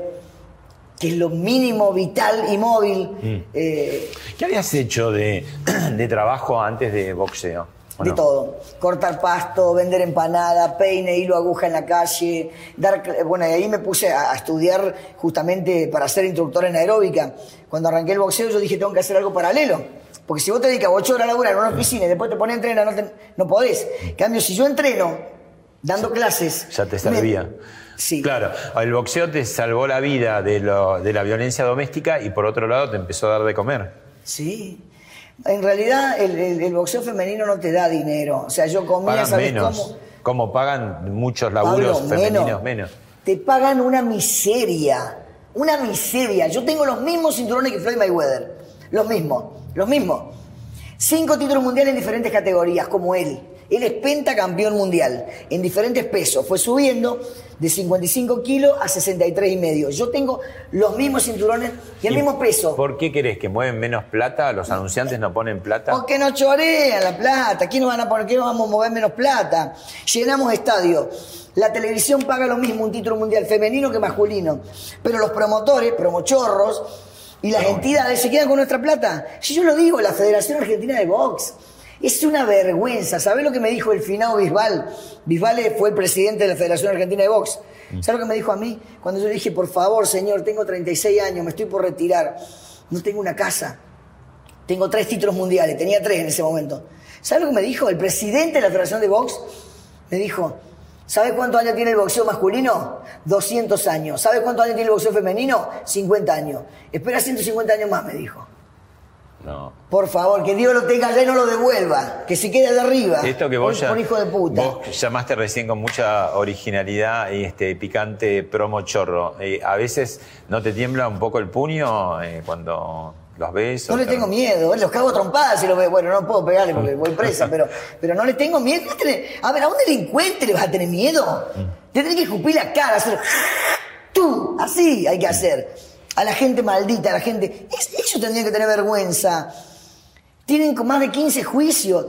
que es lo mínimo vital y móvil. eh, ¿Qué habías hecho de, <clears throat> de trabajo antes de boxeo? ¿O de no? todo. Cortar pasto, vender empanada, peine, hilo, aguja en la calle. Dar, cl- bueno, y ahí me puse a, a estudiar justamente para ser instructor en aeróbica. Cuando arranqué el boxeo yo dije, tengo que hacer algo paralelo. Porque si vos te dedicas ocho horas a laburar en una oficina y después te pones a entrenar, no, te- no podés. En cambio, si yo entreno dando clases... Ya te me- servía. Sí. Claro, el boxeo te salvó la vida de, lo- de la violencia doméstica y por otro lado te empezó a dar de comer. Sí. En realidad, el, el- el boxeo femenino no te da dinero. O sea, yo comía, Pagan ¿sabes menos. cómo? Como pagan muchos laburos Pablo, femeninos menos. Te pagan una miseria. Una miseria. Yo tengo los mismos cinturones que Floyd Mayweather. Los mismos. Los mismos. Cinco títulos mundiales en diferentes categorías, como él. Él es pentacampeón mundial en diferentes pesos. Fue subiendo de 55 kilos a 63 y medio. Yo tengo los mismos cinturones y el ¿Y mismo peso. ¿Por qué querés que mueven menos plata? ¿Los anunciantes no ponen plata? Porque nos chorean la plata. ¿Quién nos van a poner? ¿Quién nos vamos a mover menos plata? Llenamos estadios. La televisión paga lo mismo un título mundial femenino que masculino. Pero los promotores, promochorros y las entidades se quedan con nuestra plata. Si yo lo digo, la Federación Argentina de Box. Es una vergüenza. ¿Sabés lo que me dijo el finado Bisbal? Bisbal fue el presidente de la Federación Argentina de Box. ¿Sabés lo que me dijo a mí? Cuando yo le dije, por favor, señor, tengo 36 años, me estoy por retirar. No tengo una casa. Tengo tres títulos mundiales, tenía tres en ese momento. ¿Sabes lo que me dijo? El presidente de la Federación de Box me dijo, ¿Sabes cuántos años tiene el boxeo masculino? 200 años. ¿Sabes cuántos años tiene el boxeo femenino? 50 años. Espera 150 años más, me dijo. No. Por favor, que Dios lo tenga allá y no lo devuelva. Que se quede de arriba. Esto que vos por, ya. por hijo de puta. Vos llamaste recién con mucha originalidad y este picante promo chorro. Eh, a veces no te tiembla un poco el puño eh, cuando los ves. No le te- tengo miedo, los cago trompadas si lo veo. Bueno, no puedo pegarle porque voy presa, <laughs> pero, pero no le tengo miedo. ¿Qué tener- A ver, a un delincuente le vas a tener miedo. Te tenés que escupir la cara, hacer. Tú, así hay que hacer. A la gente maldita, a la gente. es- ellos tendrían que tener vergüenza. Tienen más de 15 juicios.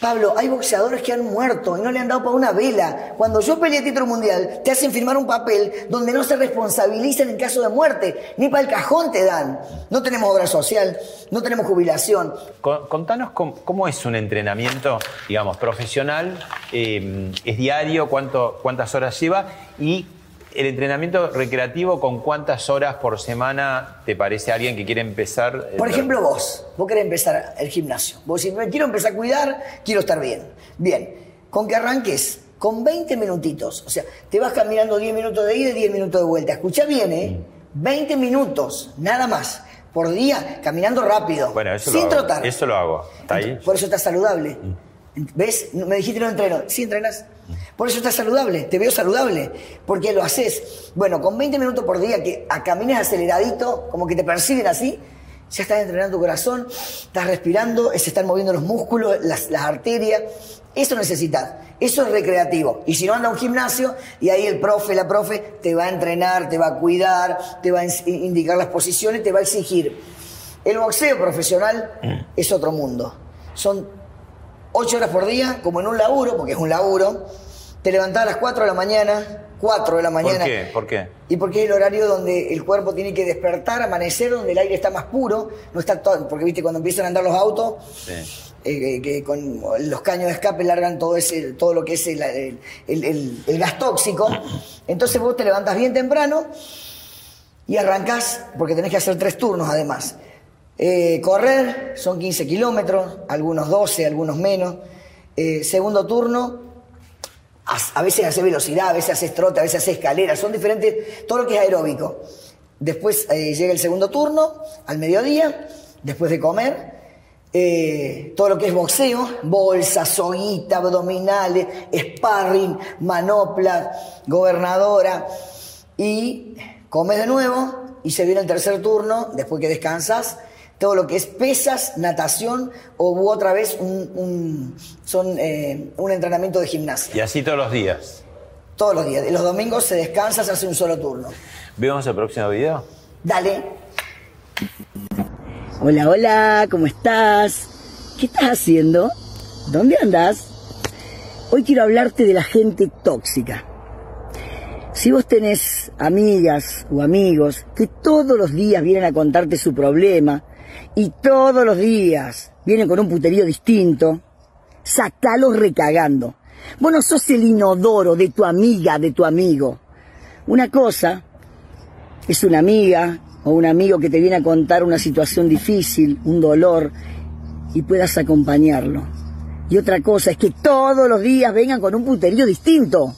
Pablo, hay boxeadores que han muerto y no le han dado para una vela. Cuando yo peleé título mundial, te hacen firmar un papel donde no se responsabilizan en caso de muerte, ni para el cajón te dan. No tenemos obra social, no tenemos jubilación. Con- Contanos cómo, cómo es un entrenamiento, digamos, profesional, eh, es diario, cuánto, cuántas horas lleva y el entrenamiento recreativo, con cuántas horas por semana te parece alguien que quiere empezar. eh, Por ejemplo, vos, vos querés empezar el gimnasio. Vos decís, "Me quiero empezar a cuidar, quiero estar bien. Bien, con que arranques con 20 minutitos, o sea, te vas caminando 10 minutos de ida y 10 minutos de vuelta. Escucha bien, ¿eh? 20 minutos, nada más, por día, caminando rápido, Bueno, eso sin lo hago. trotar. Eso lo hago. ¿Está ahí? Por eso estás saludable. ¿Ves? Me dijiste no entreno. Sí entrenas. Por eso estás saludable. Te veo saludable. Porque lo haces. Bueno, con 20 minutos por día que camines aceleradito, como que te perciben así, ya estás entrenando tu corazón, estás respirando, se están moviendo los músculos, las, las arterias. Eso necesitas. Eso es recreativo. Y si no anda a un gimnasio, y ahí el profe, la profe, te va a entrenar, te va a cuidar, te va a indicar las posiciones, te va a exigir. El boxeo profesional es otro mundo. Son ocho horas por día, como en un laburo, porque es un laburo. Te levantás a las 4 de la mañana, 4 de la mañana. ¿Por qué? ¿Por qué? Y porque es el horario donde el cuerpo tiene que despertar, amanecer, donde el aire está más puro, no está todo, porque viste cuando empiezan a andar los autos, Sí. eh, que, con los caños de escape largan todo ese, todo lo que es el, el- el- el- el gas tóxico. Entonces vos te levantas bien temprano y arrancás, porque tenés que hacer tres turnos además. Eh, correr son 15 kilómetros, algunos 12, algunos menos. Eh, segundo turno, a, veces hace velocidad, a veces haces trote, a veces haces escalera, son diferentes, todo lo que es aeróbico. Después eh, llega el segundo turno, al mediodía, después de comer, todo lo que es boxeo, bolsa, soguita, abdominales, sparring, manopla, gobernadora, y comes de nuevo y se viene el tercer turno, después que descansas, todo lo que es pesas, natación o u otra vez un, un- son, eh, un entrenamiento de gimnasia. Y así todos los días. Todos los días. Y los domingos se descansa, se hace un solo turno. ¿Vemos el próximo video? Dale. Hola, hola, ¿cómo estás? ¿Qué estás haciendo? ¿Dónde andas? Hoy quiero hablarte de la gente tóxica. Si vos tenés amigas o amigos que todos los días vienen a contarte su problema y todos los días vienen con un puterío distinto, sacalos recagando. Vos no sos el inodoro de tu amiga, de tu amigo. Una cosa es una amiga o un amigo que te viene a contar una situación difícil, un dolor, y puedas acompañarlo. Y otra cosa es que todos los días vengan con un puterío distinto.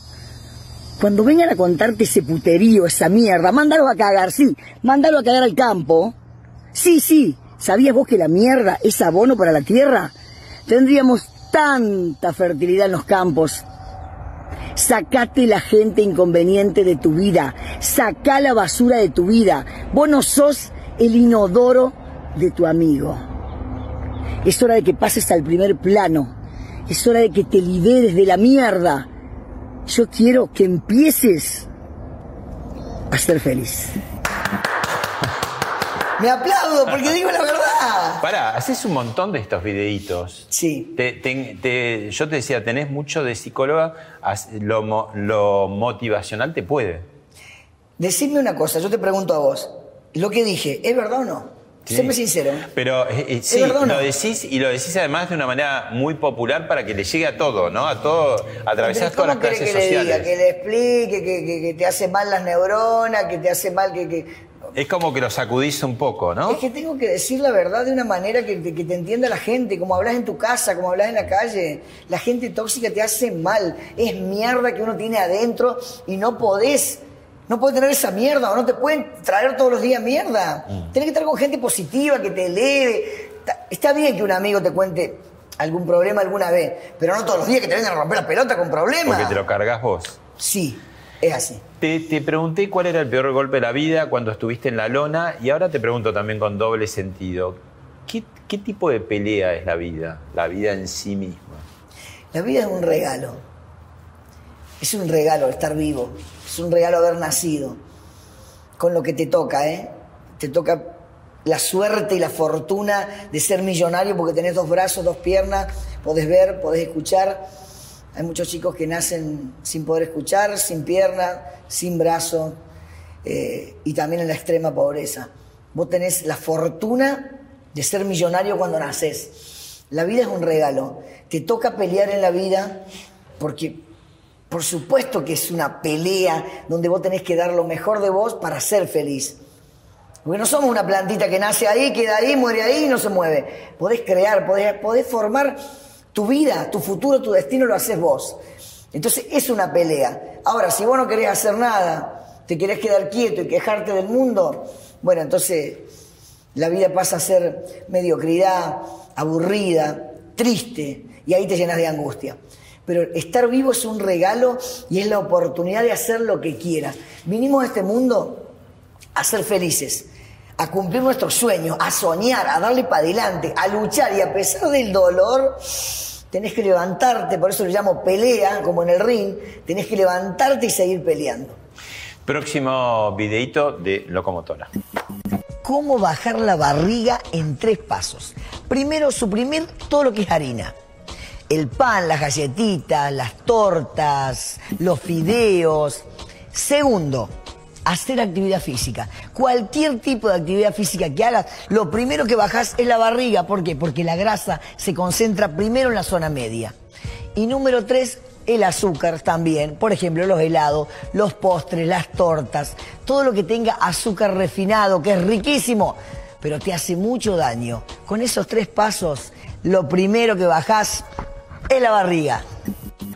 Cuando vengan a contarte ese puterío, esa mierda, mándalo a cagar, sí, mándalo a cagar al campo. Sí, sí, ¿sabías vos que la mierda es abono para la tierra? Tendríamos tanta fertilidad en los campos. Sacate la gente inconveniente de tu vida. Sacá la basura de tu vida. Vos no sos el inodoro de tu amigo. Es hora de que pases al primer plano. Es hora de que te liberes de la mierda. Yo quiero que empieces a ser feliz. Me aplaudo porque digo la verdad. Pará, haces un montón de estos videitos. Sí. Te- te- te- yo te decía, tenés mucho de psicóloga, lo, lo motivacional te puede. Decidme una cosa, yo te pregunto a vos. Lo que dije, ¿es verdad o no? Sí. Séme sincero. Pero eh, eh, sí, no? lo decís y lo decís además de una manera muy popular para que le llegue a todo, ¿no? A todo, atravesás todas las ¿Cómo querés clases que le sociales. diga? Que le explique, que, que- que te hace mal las neuronas, que te hace mal que... Es como que lo sacudís un poco, ¿no? Es que tengo que decir la verdad de una manera que, te- que te entienda la gente, como hablas en tu casa, como hablas en la calle. La gente tóxica te hace mal. Es mierda que uno tiene adentro y no podés. No podés tener esa mierda o no te pueden traer todos los días mierda. Tienes que estar con gente positiva, que te eleve. Está- Está bien que un amigo te cuente algún problema alguna vez, pero no todos los días que te vengan a romper la pelota con problemas. Porque te lo cargas vos. Sí, es así. Te, te pregunté cuál era el peor golpe de la vida cuando estuviste en la lona y ahora te pregunto también con doble sentido. ¿Qué, qué tipo de pelea es la vida? La vida en sí misma. La vida es un regalo. Es un regalo estar vivo. Es un regalo haber nacido. Con lo que te toca, ¿eh? Te toca la suerte y la fortuna de ser millonario porque tenés dos brazos, dos piernas, podés ver, podés escuchar. Hay muchos chicos que nacen sin poder escuchar, sin pierna, sin brazo eh, y también en la extrema pobreza. Vos tenés la fortuna de ser millonario cuando naces. La vida es un regalo. Te toca pelear en la vida porque, por supuesto que es una pelea donde vos tenés que dar lo mejor de vos para ser feliz. Porque no somos una plantita que nace ahí, queda ahí, muere ahí y no se mueve. Podés crear, podés, podés formar tu vida, tu futuro, tu destino, lo haces vos. Entonces es una pelea. Ahora, si vos no querés hacer nada, te querés quedar quieto y quejarte del mundo, bueno, entonces la vida pasa a ser mediocridad, aburrida, triste, y ahí te llenas de angustia. Pero estar vivo es un regalo y es la oportunidad de hacer lo que quieras. Vinimos a este mundo a ser felices, a cumplir nuestros sueños, a soñar, a darle para adelante, a luchar y a pesar del dolor, tenés que levantarte, por eso lo llamo pelea, como en el ring, tenés que levantarte y seguir peleando. Próximo videito de locomotora. cómo bajar la barriga en tres pasos. Primero, suprimir todo lo que es harina. El pan, las galletitas, las tortas, los fideos. Segundo, hacer actividad física. Cualquier tipo de actividad física que hagas, lo primero que bajas es la barriga. ¿Por qué? Porque la grasa se concentra primero en la zona media. Y número tres, el azúcar también. Por ejemplo, los helados, los postres, las tortas. Todo lo que tenga azúcar refinado, que es riquísimo, pero te hace mucho daño. Con esos tres pasos, lo primero que bajás es la barriga.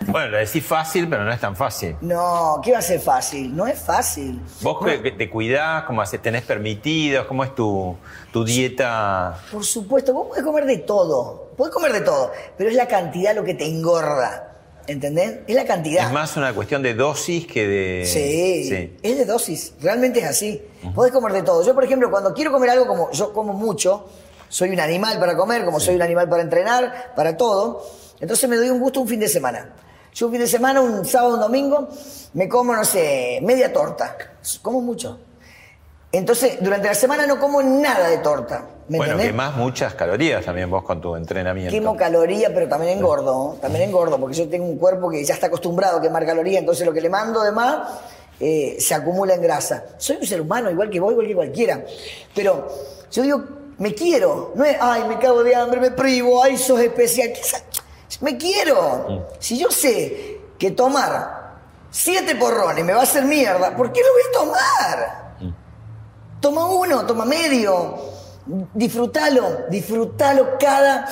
Bueno, lo decís fácil, pero no es tan fácil. No, ¿qué va a ser fácil? No es fácil. ¿Vos que te cuidás? ¿Cómo haces? ¿Tenés permitidos? ¿Cómo es tu, tu dieta? Por supuesto, vos podés comer de todo. Podés comer de todo, pero es la cantidad lo que te engorda. ¿Entendés? Es la cantidad. Es más una cuestión de dosis que de... Sí, Sí. es de dosis, realmente es así. Podés comer de todo. Yo, por ejemplo, cuando quiero comer algo como yo como mucho, soy un animal para comer, como soy un animal para entrenar, para todo, entonces me doy un gusto un fin de semana. Yo un fin de semana, un sábado, un domingo, me como, no sé, media torta. Como mucho. Entonces, durante la semana no como nada de torta. ¿Me Bueno, entendés? quemás muchas calorías también vos con tu entrenamiento. Quemo calorías, pero también engordo. También engordo, porque yo tengo un cuerpo que ya está acostumbrado a quemar calorías, entonces lo que le mando de más eh, se acumula en grasa. Soy un ser humano, igual que vos, igual que cualquiera. Pero yo digo, me quiero. No es, ay, me cago de hambre, me privo, ay, sos especial. ¿Qué sa- Me quiero. Si yo sé que tomar siete porrones me va a hacer mierda, ¿por qué lo voy a tomar? Toma uno, toma medio. Disfrútalo, disfrútalo cada,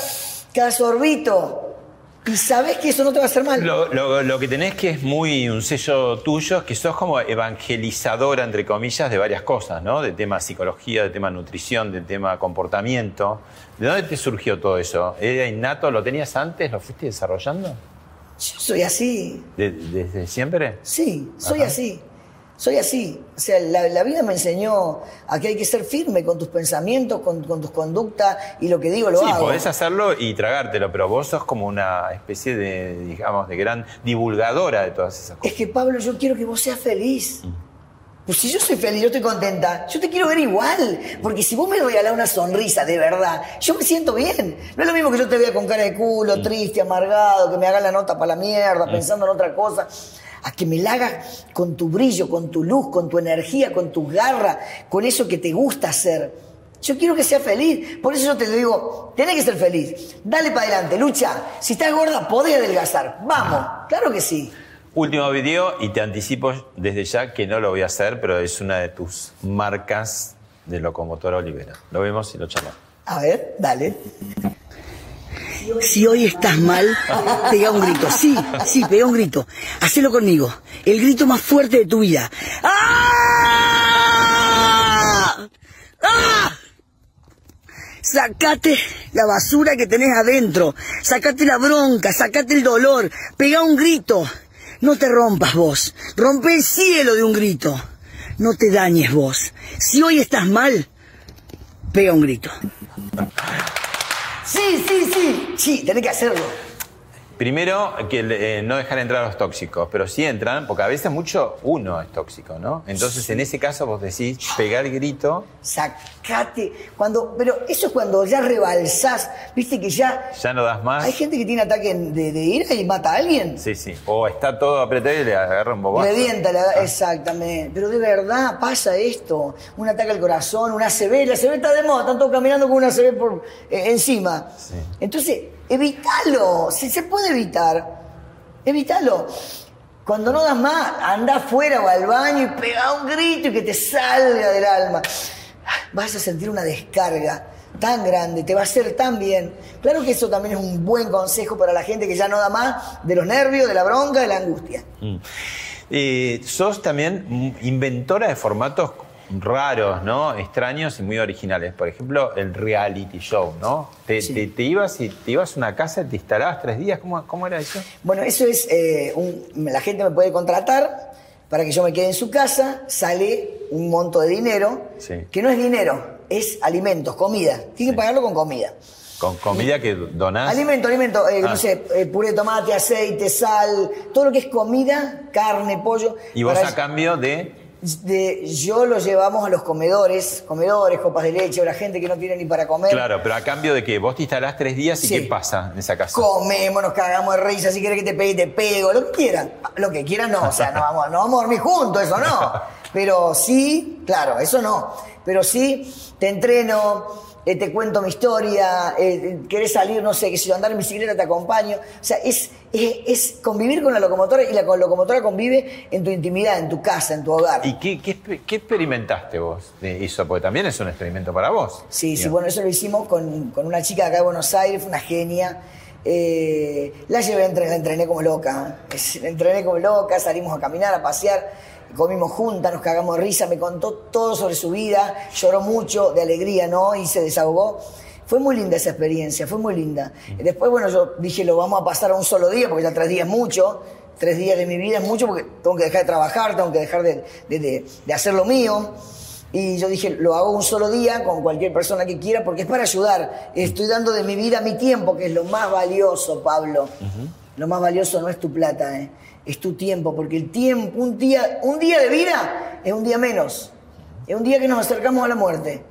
cada sorbito. Y sabes que eso no te va a hacer mal. Lo, lo- lo que tenés que es muy un sello tuyo, es que sos como evangelizadora, entre comillas, de varias cosas, ¿no? De tema psicología, de tema nutrición, de tema comportamiento. ¿De dónde te surgió todo eso? ¿Era innato? ¿Lo tenías antes? ¿Lo fuiste desarrollando? Yo soy así. ¿De- ¿Desde siempre? Sí, soy Ajá. así. Soy así. O sea, la, la vida me enseñó a que hay que ser firme con tus pensamientos, con, con tus conductas y lo que digo lo sí, hago. podés hacerlo y tragártelo, pero vos sos como una especie de, digamos, de gran divulgadora de todas esas cosas. Es que Pablo, yo quiero que vos seas feliz. Pues si yo soy feliz, yo estoy contenta, yo te quiero ver igual. Porque si vos me regalás una sonrisa de verdad, yo me siento bien. No es lo mismo que yo te vea con cara de culo, triste, amargado, que me haga la nota para la mierda, pensando en otra cosa. A que me la hagas con tu brillo, con tu luz, con tu energía, con tu garra, con eso que te gusta hacer. Yo quiero que seas feliz. Por eso yo te digo, tenés que ser feliz. Dale para adelante, lucha. Si estás gorda, podés adelgazar. Vamos, claro que sí. Último video y te anticipo desde ya que no lo voy a hacer, pero es una de tus marcas de locomotora Olivera. Lo vemos y lo charlamos. A ver, dale. Si hoy estás mal, pega un grito. Sí, sí, pega un grito. Hacelo conmigo. El grito más fuerte de tu vida. ¡Ah! ¡Ah! Sacate la basura que tenés adentro. Sacate la bronca, sacate el dolor. Pega un grito. No te rompas vos. Rompe el cielo de un grito. No te dañes vos. Si hoy estás mal, pega un grito. Sí, sí, sí. Sí, tenés que hacerlo. Primero, que eh, no dejar entrar a los tóxicos, pero sí entran, porque a veces mucho uno es tóxico, ¿no? Entonces, en ese caso, vos decís, pegar grito, Sacate. Cuando, pero eso es cuando ya rebalsás. Viste que ya. ya no das más. Hay gente que tiene ataque de, de ira y mata a alguien. Sí, sí. O está todo apretado y le agarra un bobazo. Revienta, la- exactamente. Pero de verdad pasa esto. Un ataque al corazón, una ACV. La ACV está de moda, están todos caminando con una ACV por, eh, encima. Sí. Entonces, evítalo. Si se puede evitar, evítalo. Cuando no das más, anda afuera o al baño y pega un grito y que te salga del alma. Vas a sentir una descarga tan grande, te va a hacer tan bien. Claro que eso también es un buen consejo para la gente que ya no da más de los nervios, de la bronca, de la angustia. Mm. Eh, sos también inventora de formatos raros, ¿no? Extraños y muy originales. Por ejemplo, el reality show, ¿no? Te, Sí. te- te ibas y te ibas a una casa y te instalabas tres días. ¿Cómo, cómo era eso? Bueno, eso es, eh, un- la gente me puede contratar para que yo me quede en su casa, sale un monto de dinero, Sí. que no es dinero, es alimentos, comida. Tiene que pagarlo con comida. Con comida que donás. Alimento, alimento, eh, Ah. no sé, eh, puré de tomate, aceite, sal, todo lo que es comida, carne, pollo. Y vos a cambio de. De- yo lo llevamos a los comedores, comedores, copas de leche, o la gente que no tiene ni para comer. Claro, pero a cambio de que vos te instalás tres días y Sí. qué pasa en esa casa. Comemos, nos cagamos de risa, si quieres que te pegue, te pego, lo que quieran. Lo que quieran no, o sea, no vamos, no vamos a dormir juntos, eso no. <laughs> Pero sí, claro, eso no. Pero sí, te entreno, eh, te cuento mi historia, eh, querés salir, no sé, que si yo andar en bicicleta te acompaño. O sea, es, es, es convivir con la locomotora y la locomotora convive en tu intimidad, en tu casa, en tu hogar. ¿Y qué, qué, qué experimentaste vos de eso? Porque también es un experimento para vos. Sí, sí, bueno, eso lo hicimos con, con una chica de acá de Buenos Aires, fue una genia. Eh, la llevé, la entrené como loca. La entrené como loca, salimos a caminar, a pasear, comimos juntas, nos cagamos de risa, me contó todo sobre su vida, lloró mucho de alegría, ¿no? Y se desahogó. Fue muy linda esa experiencia, fue muy linda. Después, bueno, yo dije, lo vamos a pasar a un solo día, porque ya tres días es mucho. Tres días de mi vida es mucho porque tengo que dejar de trabajar, tengo que dejar de, de- de- de hacer lo mío. Y yo dije, lo hago un solo día con cualquier persona que quiera porque es para ayudar. Estoy dando de mi vida mi tiempo, que es lo más valioso, Pablo. Lo más valioso no es tu plata, ¿eh? Es tu tiempo, porque el tiempo, un día, un día de vida es un día menos. Es un día que nos acercamos a la muerte.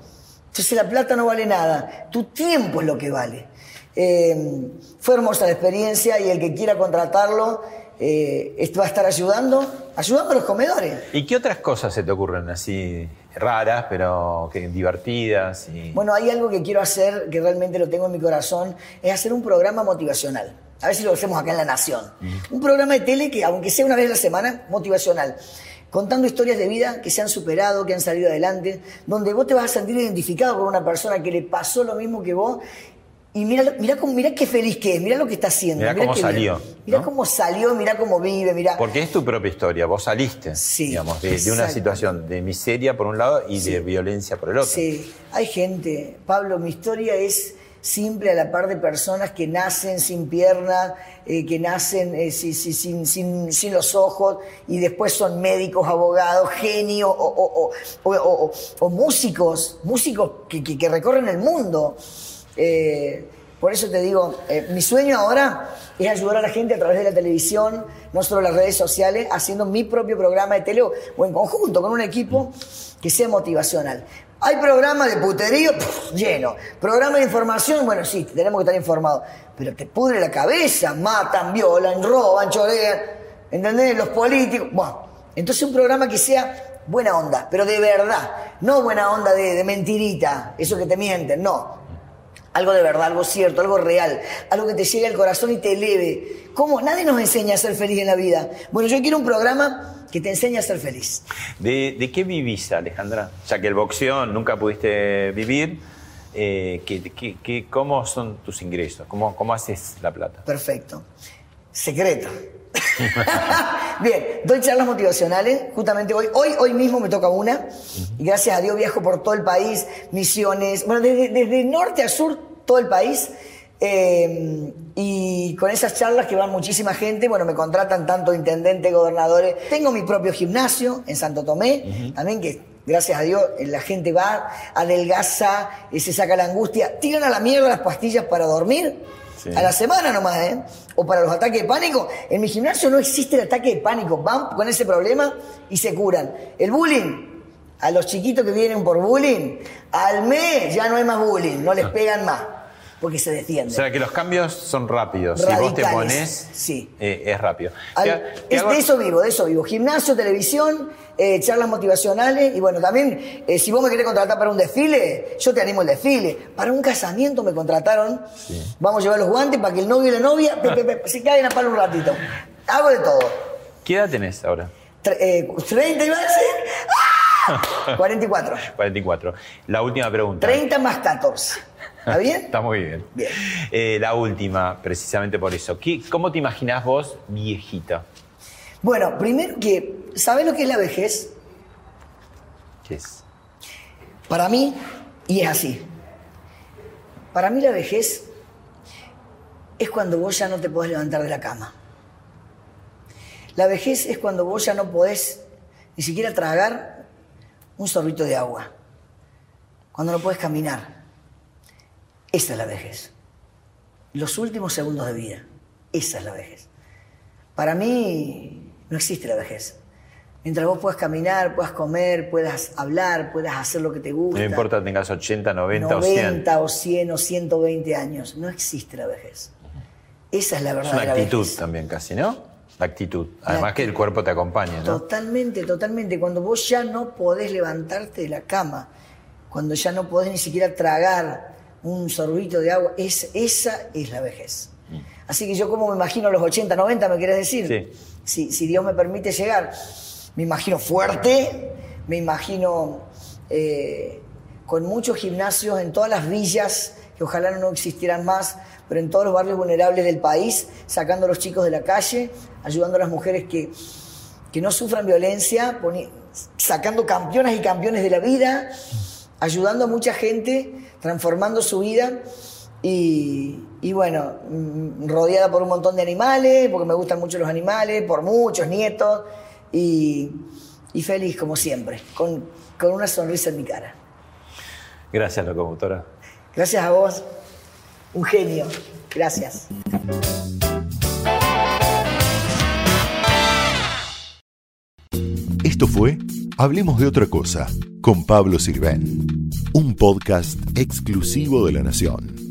Entonces la plata no vale nada. Tu tiempo es lo que vale. Eh, fue hermosa la experiencia y el que quiera contratarlo eh, esto va a estar ayudando, ayudando a los comedores. ¿Y qué otras cosas se te ocurren así raras, pero que divertidas? Y... Bueno, hay algo que quiero hacer, que realmente lo tengo en mi corazón, es hacer un programa motivacional. A ver si lo hacemos acá en La Nación. Un programa de tele que, aunque sea una vez a la semana, motivacional. Contando historias de vida que se han superado, que han salido adelante, donde vos te vas a sentir identificado con una persona que le pasó lo mismo que vos. Y mira, mira, cómo- mira qué feliz que es, mira lo que está haciendo. Mirá cómo bien. salió, Mira ¿no? cómo salió, mira cómo vive, mira. Porque es tu propia historia, vos saliste, Sí, digamos, de, de una situación de miseria por un lado y de violencia por el otro. Sí, hay gente. Pablo, mi historia es simple a la par de personas que nacen sin piernas, eh, que nacen eh, si- si- sin, sin- sin los ojos y después son médicos, abogados, genios o, o- o- o- o- o músicos, músicos que, que- que recorren el mundo. Eh, por eso te digo, eh, mi sueño ahora es ayudar a la gente a través de la televisión, no solo las redes sociales, haciendo mi propio programa de tele o en conjunto con un equipo que sea motivacional. Hay programas de puterío lleno, programas de información, bueno, sí, tenemos que estar informados, pero te pudre la cabeza, matan, violan, roban, chorean, ¿entendés? Los políticos, bueno, entonces un programa que sea buena onda, pero de verdad, no buena onda de, de mentirita, eso que te mienten, no, Algo de verdad, algo cierto, algo real, algo que te llegue al corazón y te eleve. ¿Cómo? Nadie nos enseña a ser feliz en la vida. Bueno, yo quiero un programa que te enseñe a ser feliz. ¿De, de qué vivís, Alejandra? Ya que el boxeo nunca pudiste vivir, eh, ¿qué- qué- qué- ¿cómo son tus ingresos? ¿Cómo, ¿Cómo haces la plata? Perfecto. Secreto. <laughs> Bien, doy charlas motivacionales. Justamente hoy, hoy, hoy mismo me toca una. Y gracias a Dios viajo por todo el país, misiones. Bueno, desde, desde norte a sur, todo el país. Eh, y con esas charlas que van muchísima gente, bueno, me contratan tanto intendentes, gobernadores. Tengo mi propio gimnasio en Santo Tomé, también que gracias a Dios la gente va, adelgaza, eh, se saca la angustia, tiran a la mierda las pastillas para dormir. Sí. A la semana nomás, ¿eh? O para los ataques de pánico. En mi gimnasio no existe el ataque de pánico. Van con ese problema y se curan. El bullying, a los chiquitos que vienen por bullying, al mes ya no hay más bullying, no les pegan más, porque se O defienden. sea que los cambios son rápidos. Si vos te Radicales, pones, sí. eh, es rápido. Al- ¿Qué- qué es- hago? de eso vivo, de eso vivo. Gimnasio, televisión, eh, charlas motivacionales y bueno, también eh, si vos me querés contratar para un desfile, yo te animo al desfile. Para un casamiento me contrataron. Vamos a llevar los guantes para que el novio y la novia pe, pe, pe, se caigan a palo un ratito. Hago de todo. ¿Qué edad tenés ahora? Tre- eh, 30 iba a decir. ¡Ah! <laughs> 44. 44. La última pregunta. 30 más 14. ¿Está bien? <laughs> Está muy bien. Bien. Eh, la última, precisamente por eso. ¿Qué- ¿Cómo te imaginás vos viejita? Bueno, primero que, ¿sabés lo que es la vejez? ¿Qué es? Para mí, y es así, para mí la vejez es cuando vos ya no te podés levantar de la cama. La vejez es cuando vos ya no podés ni siquiera tragar un sorbito de agua. Cuando no podés caminar. Esa es la vejez. Los últimos segundos de vida. Esa es la vejez. Para mí no existe la vejez. Mientras vos puedas caminar, puedas comer, puedas hablar, puedas hacer lo que te gusta. No importa tengas 80, 90, o 100. 90 o 100 o 120 años. No existe la vejez. Esa es la Es verdad. una actitud también casi, ¿no? La actitud. Además que el cuerpo te acompaña, ¿no? Totalmente, totalmente. Cuando vos ya no podés levantarte de la cama, cuando ya no podés ni siquiera tragar un sorbito de agua, es, esa es la vejez. Así que yo como me imagino los 80, 90, ¿me querés decir? Sí. Si, si Dios me permite llegar, me imagino fuerte, me imagino eh, con muchos gimnasios en todas las villas, que ojalá no existieran más, pero en todos los barrios vulnerables del país, sacando a los chicos de la calle, ayudando a las mujeres que, que no sufran violencia, sacando campeonas y campeones de la vida, ayudando a mucha gente, transformando su vida y, y bueno, mm, rodeada por un montón de animales, porque me gustan mucho los animales, por muchos nietos y, y feliz como siempre, con, con una sonrisa en mi cara. Gracias, locomotora. Gracias a vos, un genio. Gracias. Esto fue Hablemos de otra cosa con Pablo Sirven, un podcast exclusivo de La Nación.